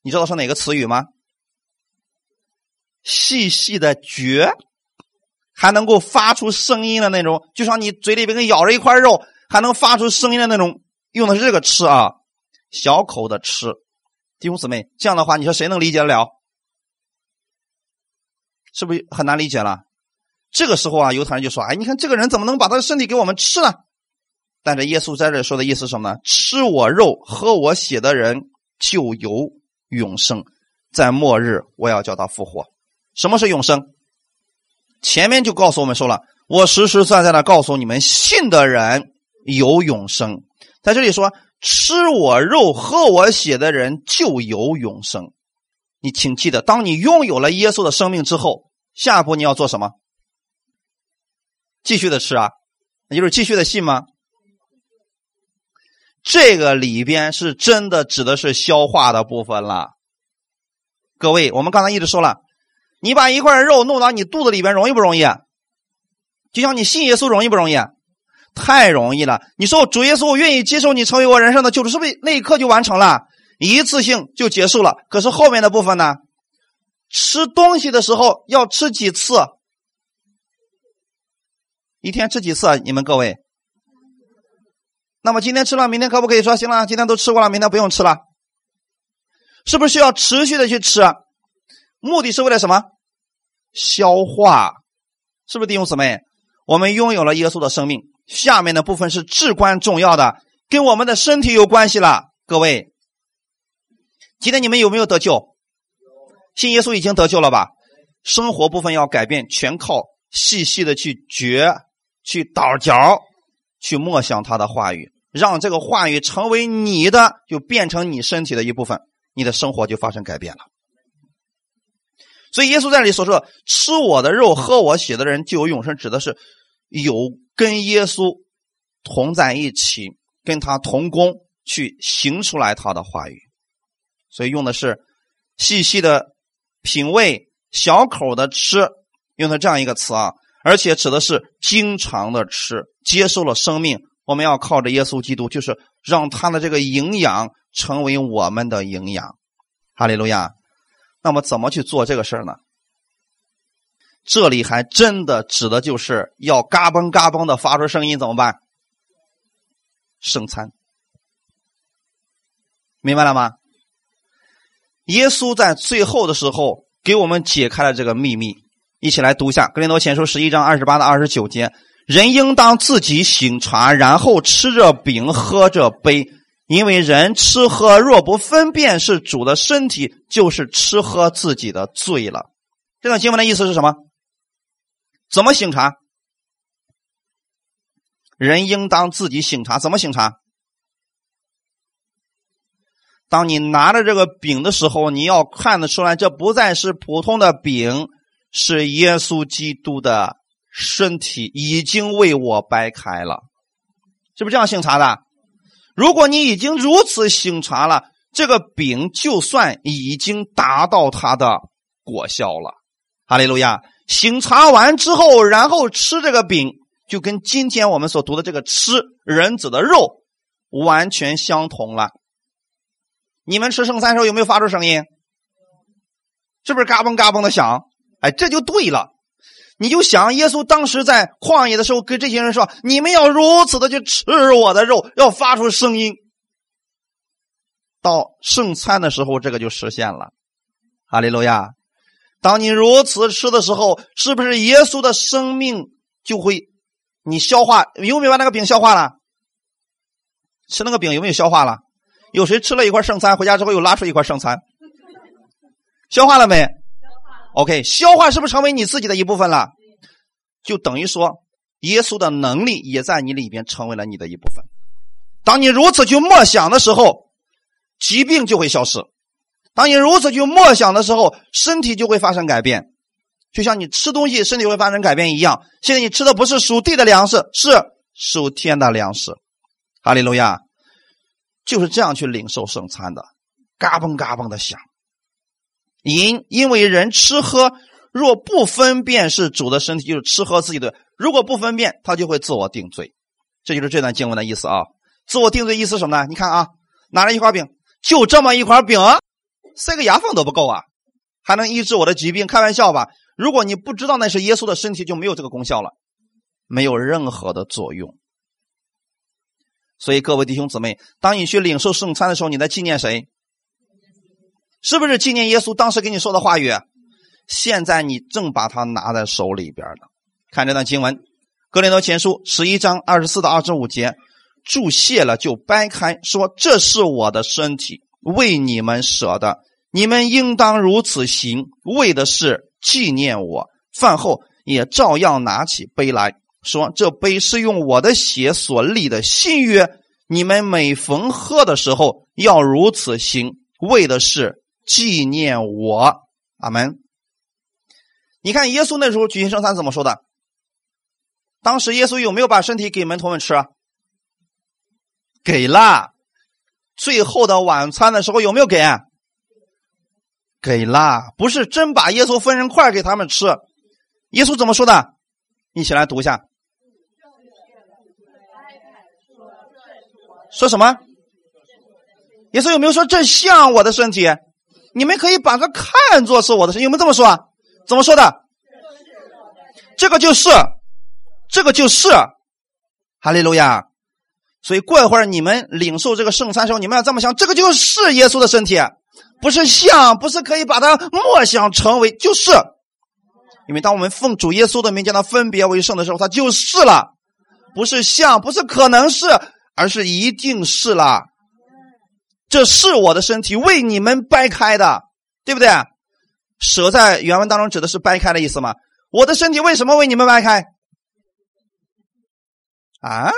你知道是哪个词语吗？细细的嚼。还能够发出声音的那种，就像你嘴里边咬着一块肉，还能发出声音的那种，用的是这个吃啊，小口的吃。弟兄姊妹，这样的话，你说谁能理解得了？是不是很难理解了？这个时候啊，犹太人就说：“哎，你看这个人怎么能把他的身体给我们吃呢？”但是耶稣在这说的意思是什么呢？吃我肉、喝我血的人就有永生，在末日我要叫他复活。什么是永生？前面就告诉我们说了，我实实在在的告诉你们，信的人有永生。在这里说，吃我肉、喝我血的人就有永生。你请记得，当你拥有了耶稣的生命之后，下一步你要做什么？继续的吃啊，那就是继续的信吗？这个里边是真的指的是消化的部分了。各位，我们刚才一直说了。你把一块肉弄到你肚子里边容易不容易？就像你信耶稣容易不容易？太容易了！你说我主耶稣，我愿意接受你成为我人生的救主，是不是那一刻就完成了？一次性就结束了？可是后面的部分呢？吃东西的时候要吃几次？一天吃几次？啊你们各位？那么今天吃了，明天可不可以说行了？今天都吃过了，明天不用吃了？是不是需要持续的去吃？目的是为了什么？消化，是不是弟兄姊妹？我们拥有了耶稣的生命，下面的部分是至关重要的，跟我们的身体有关系了。各位，今天你们有没有得救？信耶稣已经得救了吧？生活部分要改变，全靠细细的去觉、去倒嚼、去默想他的话语，让这个话语成为你的，就变成你身体的一部分，你的生活就发生改变了。所以耶稣在这里所说的“吃我的肉、喝我血的人就有永生”，指的是有跟耶稣同在一起，跟他同工去行出来他的话语。所以用的是细细的品味、小口的吃，用的这样一个词啊，而且指的是经常的吃，接受了生命。我们要靠着耶稣基督，就是让他的这个营养成为我们的营养。哈利路亚。那么怎么去做这个事儿呢？这里还真的指的就是要嘎嘣嘎嘣的发出声音，怎么办？圣餐，明白了吗？耶稣在最后的时候给我们解开了这个秘密。一起来读一下《格林多前书》十一章二十八到二十九节：人应当自己醒察，然后吃着饼，喝着杯，因为人吃喝若不分辨是主的身体，就是吃喝自己的罪了。这段经文的意思是什么？怎么醒茶？人应当自己醒茶，怎么醒茶？当你拿着这个饼的时候，你要看得出来，这不再是普通的饼，是耶稣基督的身体已经为我掰开了，是不是这样醒茶的？如果你已经如此醒察了，这个饼就算已经达到它的果效了。哈利路亚！醒察完之后，然后吃这个饼，就跟今天我们所读的这个吃人子的肉完全相同了。你们吃圣餐时候有没有发出声音？是不是嘎嘣嘎嘣的响？哎，这就对了。你就想耶稣当时在旷野的时候跟这些人说：“你们要如此的去吃我的肉，要发出声音。”到圣餐的时候，这个就实现了。哈利路亚！当你如此吃的时候，是不是耶稣的生命就会你消化？有没有把那个饼消化了？吃那个饼有没有消化了？有谁吃了一块圣餐回家之后又拉出一块圣餐？消化了没？OK，消化是不是成为你自己的一部分了？就等于说，耶稣的能力也在你里边成为了你的一部分。当你如此去默想的时候，疾病就会消失；当你如此去默想的时候，身体就会发生改变。就像你吃东西，身体会发生改变一样。现在你吃的不是属地的粮食，是属天的粮食。哈利路亚。就是这样去领受圣餐的，嘎嘣嘎嘣的响。因因为人吃喝若不分辨是主的身体，就是吃喝自己的。如果不分辨，他就会自我定罪。这就是这段经文的意思啊！自我定罪意思什么呢？你看啊，拿着一块饼，就这么一块饼，塞个牙缝都不够啊，还能医治我的疾病？开玩笑吧！如果你不知道那是耶稣的身体，就没有这个功效了，没有任何的作用。所以，各位弟兄姊妹，当你去领受圣餐的时候，你在纪念谁？是不是纪念耶稣当时给你说的话语？现在你正把它拿在手里边呢。看这段经文，《格林多前书》十一章二十四到二十五节，注谢了就掰开，说：“这是我的身体，为你们舍的，你们应当如此行，为的是纪念我。”饭后也照样拿起杯来。说这杯是用我的血所立的新约，你们每逢喝的时候要如此行，为的是纪念我。阿门。你看耶稣那时候举行圣餐怎么说的？当时耶稣有没有把身体给门徒们吃？给了。最后的晚餐的时候有没有给？给了。不是真把耶稣分成块给他们吃。耶稣怎么说的？一起来读一下。说什么？耶稣有没有说这像我的身体？你们可以把它看作是我的身，有没有这么说啊？怎么说的？这个就是，这个就是，哈利路亚！所以过一会儿你们领受这个圣餐时候，你们要这么想：这个就是耶稣的身体，不是像，不是可以把它默想成为，就是。因为当我们奉主耶稣的名将它分别为圣的时候，它就是了，不是像，不是可能是。而是一定是了，这是我的身体为你们掰开的，对不对？舍在原文当中指的是掰开的意思吗？我的身体为什么为你们掰开？啊？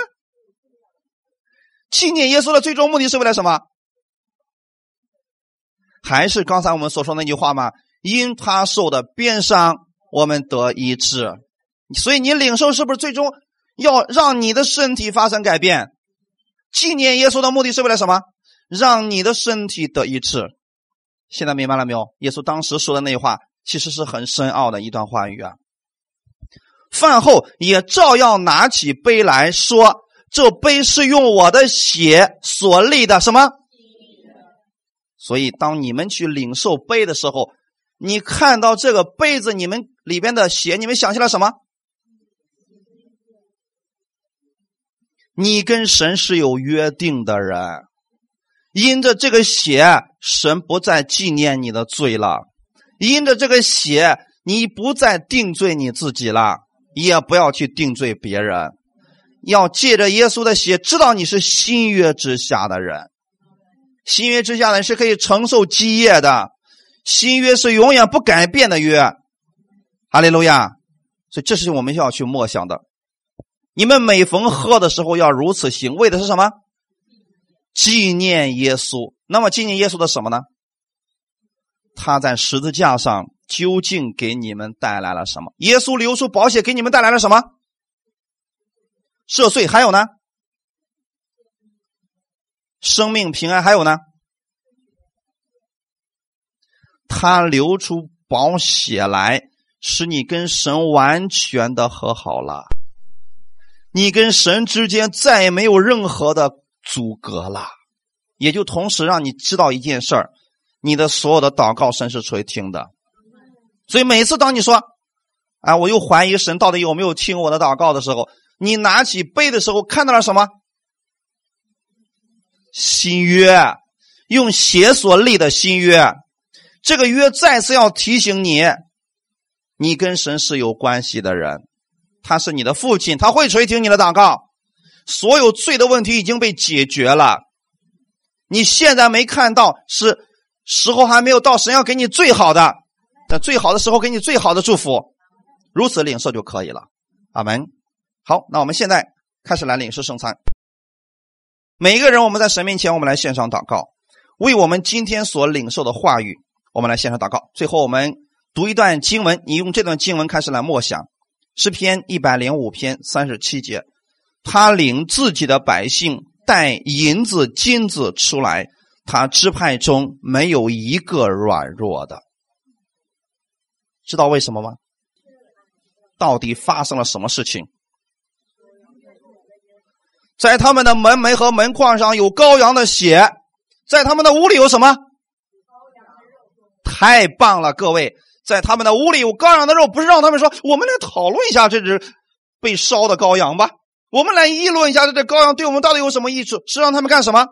纪念耶稣的最终目的是为了什么？还是刚才我们所说那句话吗？因他受的鞭伤，我们得医治。所以你领受是不是最终要让你的身体发生改变？纪念耶稣的目的是为了什么？让你的身体得医治。现在明白了没有？耶稣当时说的那句话，其实是很深奥的一段话语啊。饭后也照样拿起杯来说：“这杯是用我的血所立的。”什么？所以，当你们去领受杯的时候，你看到这个杯子，你们里边的血，你们想起了什么？你跟神是有约定的人，因着这个血，神不再纪念你的罪了；因着这个血，你不再定罪你自己了，也不要去定罪别人，要借着耶稣的血，知道你是新约之下的人。新约之下的人是可以承受基业的，新约是永远不改变的约。哈利路亚！所以这是我们要去默想的。你们每逢喝的时候要如此行，为的是什么？纪念耶稣。那么纪念耶稣的什么呢？他在十字架上究竟给你们带来了什么？耶稣流出宝血给你们带来了什么？赦罪，还有呢？生命平安，还有呢？他流出宝血来，使你跟神完全的和好了，你跟神之间再也没有任何的阻隔了，也就同时让你知道一件事儿。你的所有的祷告，神是垂听的。所以每次当你说“啊，我又怀疑神到底有没有听我的祷告”的时候，你拿起杯的时候看到了什么？新约，用血所立的新约。这个约再次要提醒你，你跟神是有关系的人，他是你的父亲，他会垂听你的祷告。所有罪的问题已经被解决了，你现在没看到是。时候还没有到，神要给你最好的，在最好的时候给你最好的祝福，如此领受就可以了。阿门。好，那我们现在开始来领受圣餐。每一个人，我们在神面前，我们来献上祷告，为我们今天所领受的话语，我们来献上祷告。最后，我们读一段经文，你用这段经文开始来默想诗篇一百零五篇三十七节，他领自己的百姓带银子金子出来。他支派中没有一个软弱的，知道为什么吗？到底发生了什么事情？在他们的门楣和门框上有羔羊的血，在他们的屋里有什么？太棒了，各位，在他们的屋里有羔羊的肉，不是让他们说，我们来讨论一下这只被烧的羔羊吧？我们来议论一下这只羔羊对我们到底有什么益处？是让他们干什么？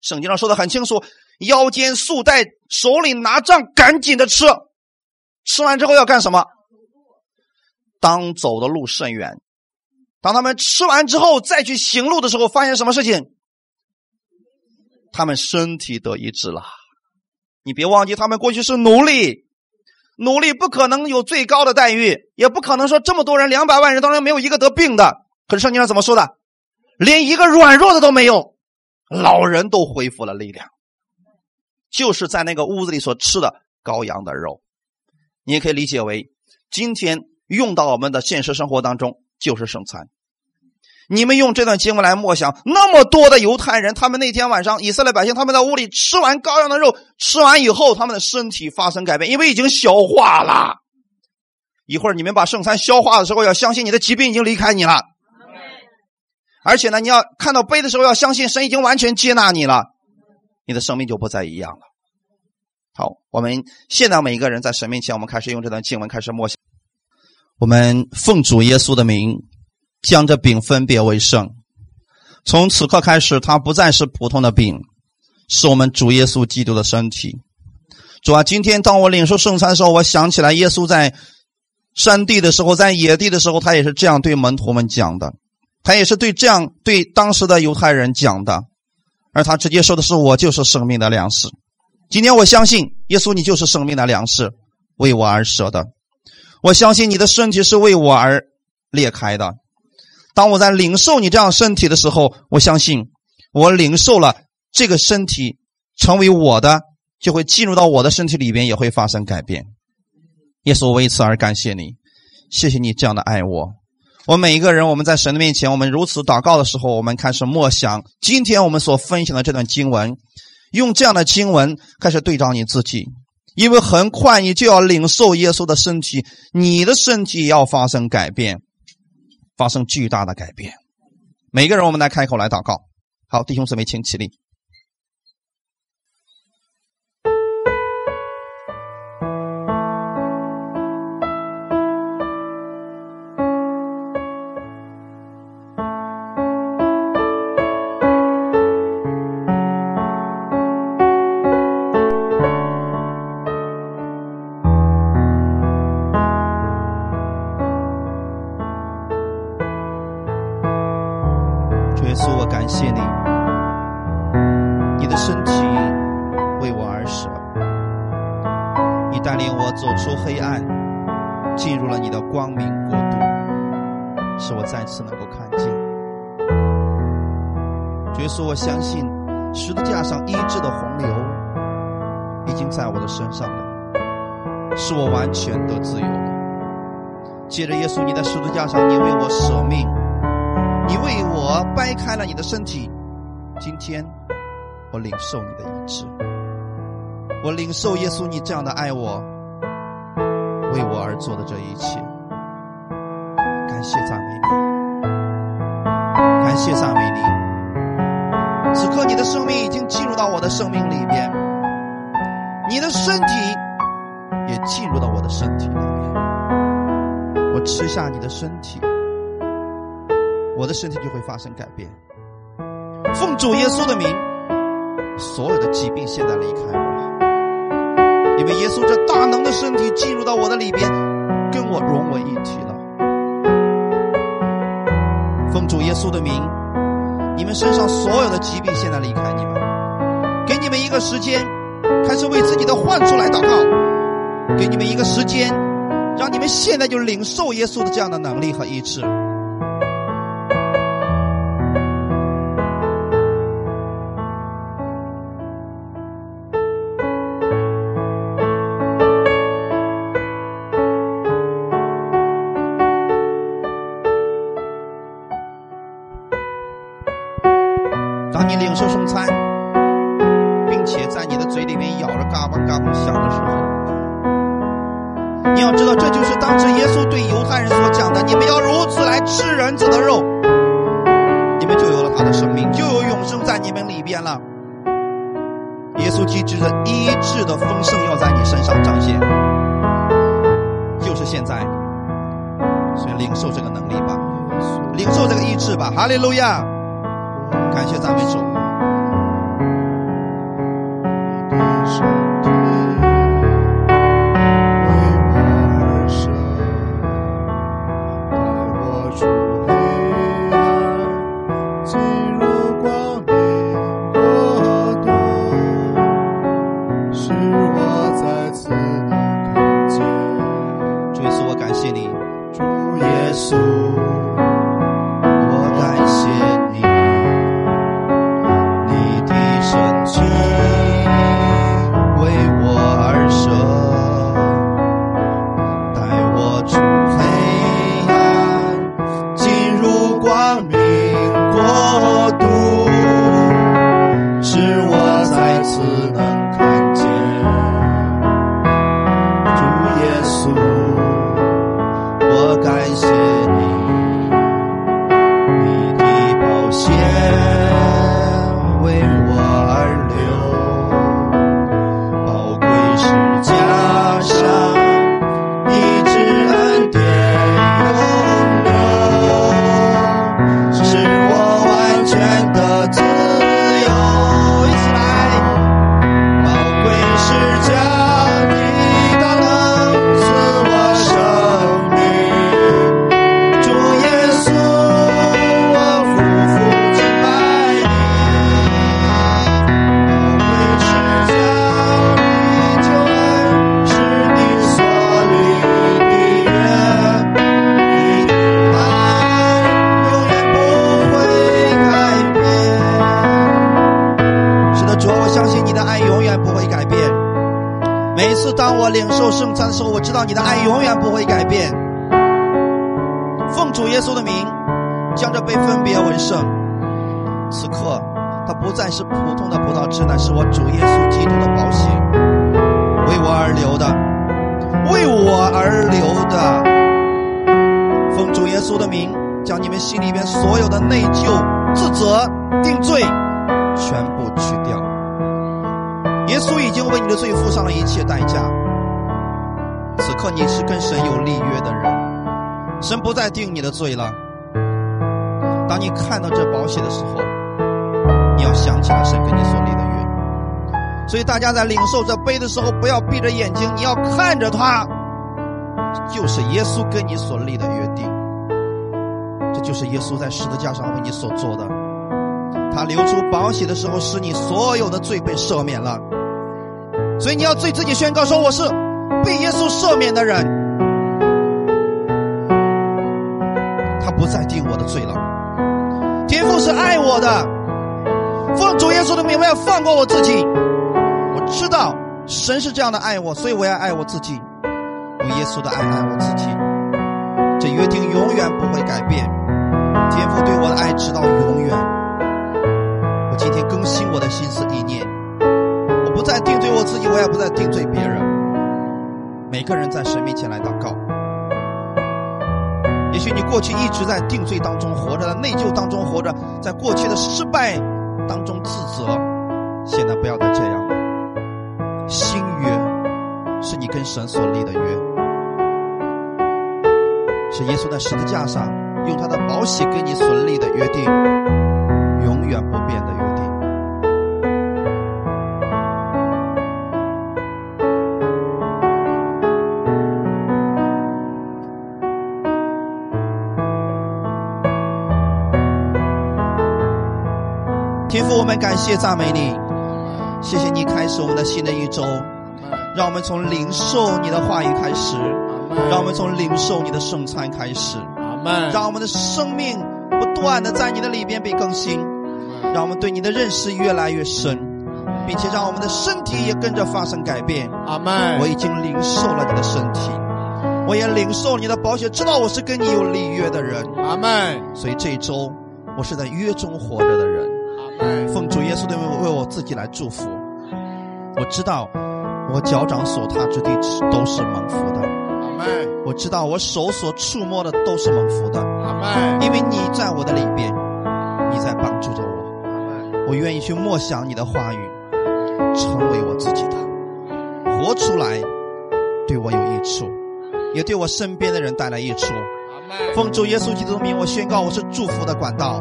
圣经上说的很清楚，腰间束带，手里拿杖，赶紧的吃。吃完之后要干什么？当走的路甚远。当他们吃完之后再去行路的时候，发现什么事情？他们身体得医治了。你别忘记，他们过去是奴隶，努力不可能有最高的待遇，也不可能说这么多人，两百万人当中没有一个得病的。可是圣经上怎么说的？连一个软弱的都没有。老人都恢复了力量，就是在那个屋子里所吃的羔羊的肉，你也可以理解为今天用到我们的现实生活当中就是圣餐。你们用这段经文来默想，那么多的犹太人，他们那天晚上以色列百姓他们在屋里吃完羔羊的肉，吃完以后他们的身体发生改变，因为已经消化了。一会儿你们把圣餐消化的时候，要相信你的疾病已经离开你了。而且呢，你要看到杯的时候，要相信神已经完全接纳你了，你的生命就不再一样了。好，我们现在每一个人在神面前，我们开始用这段经文开始默想。我们奉主耶稣的名，将这饼分别为圣。从此刻开始，它不再是普通的饼，是我们主耶稣基督的身体。主啊，今天当我领受圣餐的时候，我想起来耶稣在山地的时候，在野地的时候，他也是这样对门徒们讲的。他也是对这样对当时的犹太人讲的，而他直接说的是：“我就是生命的粮食。”今天我相信耶稣，你就是生命的粮食，为我而舍的。我相信你的身体是为我而裂开的。当我在领受你这样身体的时候，我相信我领受了这个身体成为我的，就会进入到我的身体里边，也会发生改变。耶稣，为此而感谢你，谢谢你这样的爱我。我们每一个人，我们在神的面前，我们如此祷告的时候，我们开始默想今天我们所分享的这段经文，用这样的经文开始对照你自己，因为很快你就要领受耶稣的身体，你的身体要发生改变，发生巨大的改变。每个人，我们来开口来祷告。好，弟兄姊妹，请起立。谢你，你的身体为我而舍，你带领我走出黑暗，进入了你的光明国度，使我再次能够看见。耶稣，我相信十字架上医治的洪流已经在我的身上了，使我完全得自由了。借着耶稣，你在十字架上，你为我舍命，我掰开了你的身体。今天，我领受你的医治，我领受耶稣你这样的爱我，为我而做的这一切。感谢赞美你，感谢赞美你。此刻，你的生命已经进入到我的生命里边，你的身体也进入到我的身体里面。我吃下你的身体，我的身体就会发生改变。奉主耶稣的名，所有的疾病现在离开我，因为耶稣这大能的身体进入到我的里边，跟我融为一体了。奉主耶稣的名。你们身上所有的疾病现在离开你们，给你们一个时间，开始为自己的患处来祷告，给你们一个时间，让你们现在就领受耶稣的这样的能力和医治。哈是普通的葡萄汁，乃是我主耶稣基督的宝血，为我而流的，为我而流的。奉主耶稣的名，将你们心里边所有的内疚、自责、定罪，全部去掉。耶稣已经为你的罪付上了一切代价。此刻你是跟神有立约的人，神不再定你的罪了。当你看到这保险的时候，想起来神跟你所立的约。所以大家在领受这杯的时候，不要闭着眼睛，你要看着它，就是耶稣跟你所立的约定。这就是耶稣在十字架上为你所做的，他流出宝血的时候，使你所有的罪被赦免了。所以你要对自己宣告说：“我是被耶稣赦免的人。”要放过我自己。我知道神是这样的爱我，所以我要爱我自己，用耶稣的爱爱我自己。这约定永远不会改变。天父对我的爱直到永远。我今天更新我的心思意念，我不再定罪我自己，我也不再定罪别人。每个人在神面前来祷告。也许你过去一直在定罪当中活着，在内疚当中活着，在过去的失败当中自责。现在不要再这样了。新约是你跟神所立的约，是耶稣在十字架上。用他的宝血跟你所立的约定，永远不变的约定。天父，我们感谢赞美你，谢谢你开始我们的新的一周，让我们从领受你的话语开始，让我们从领受你的圣餐开始。让我们的生命不断的在你的里边被更新，让我们对你的认识越来越深，并且让我们的身体也跟着发生改变。阿门！我已经领受了你的身体，我也领受你的保险，知道我是跟你有立约的人。阿门！所以这一周我是在约中活着的人。阿门！奉主耶稣的名为我自己来祝福。我知道我脚掌所踏之地都是蒙福的。我知道我手所触摸的都是蒙福的，因为你在我的里边，你在帮助着我。我愿意去默想你的话语，成为我自己的，活出来，对我有益处，也对我身边的人带来益处。奉主耶稣基督的名，我宣告我是祝福的管道，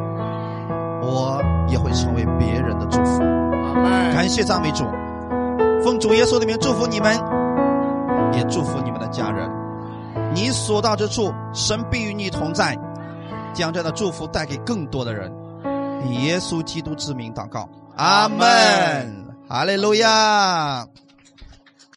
我也会成为别人的祝福。感谢赞美主，奉主耶稣的名祝福你们，也祝福你们的家人。你所到之处，神必与你同在，将这样的祝福带给更多的人。以耶稣基督之名祷告，阿门，哈利路亚。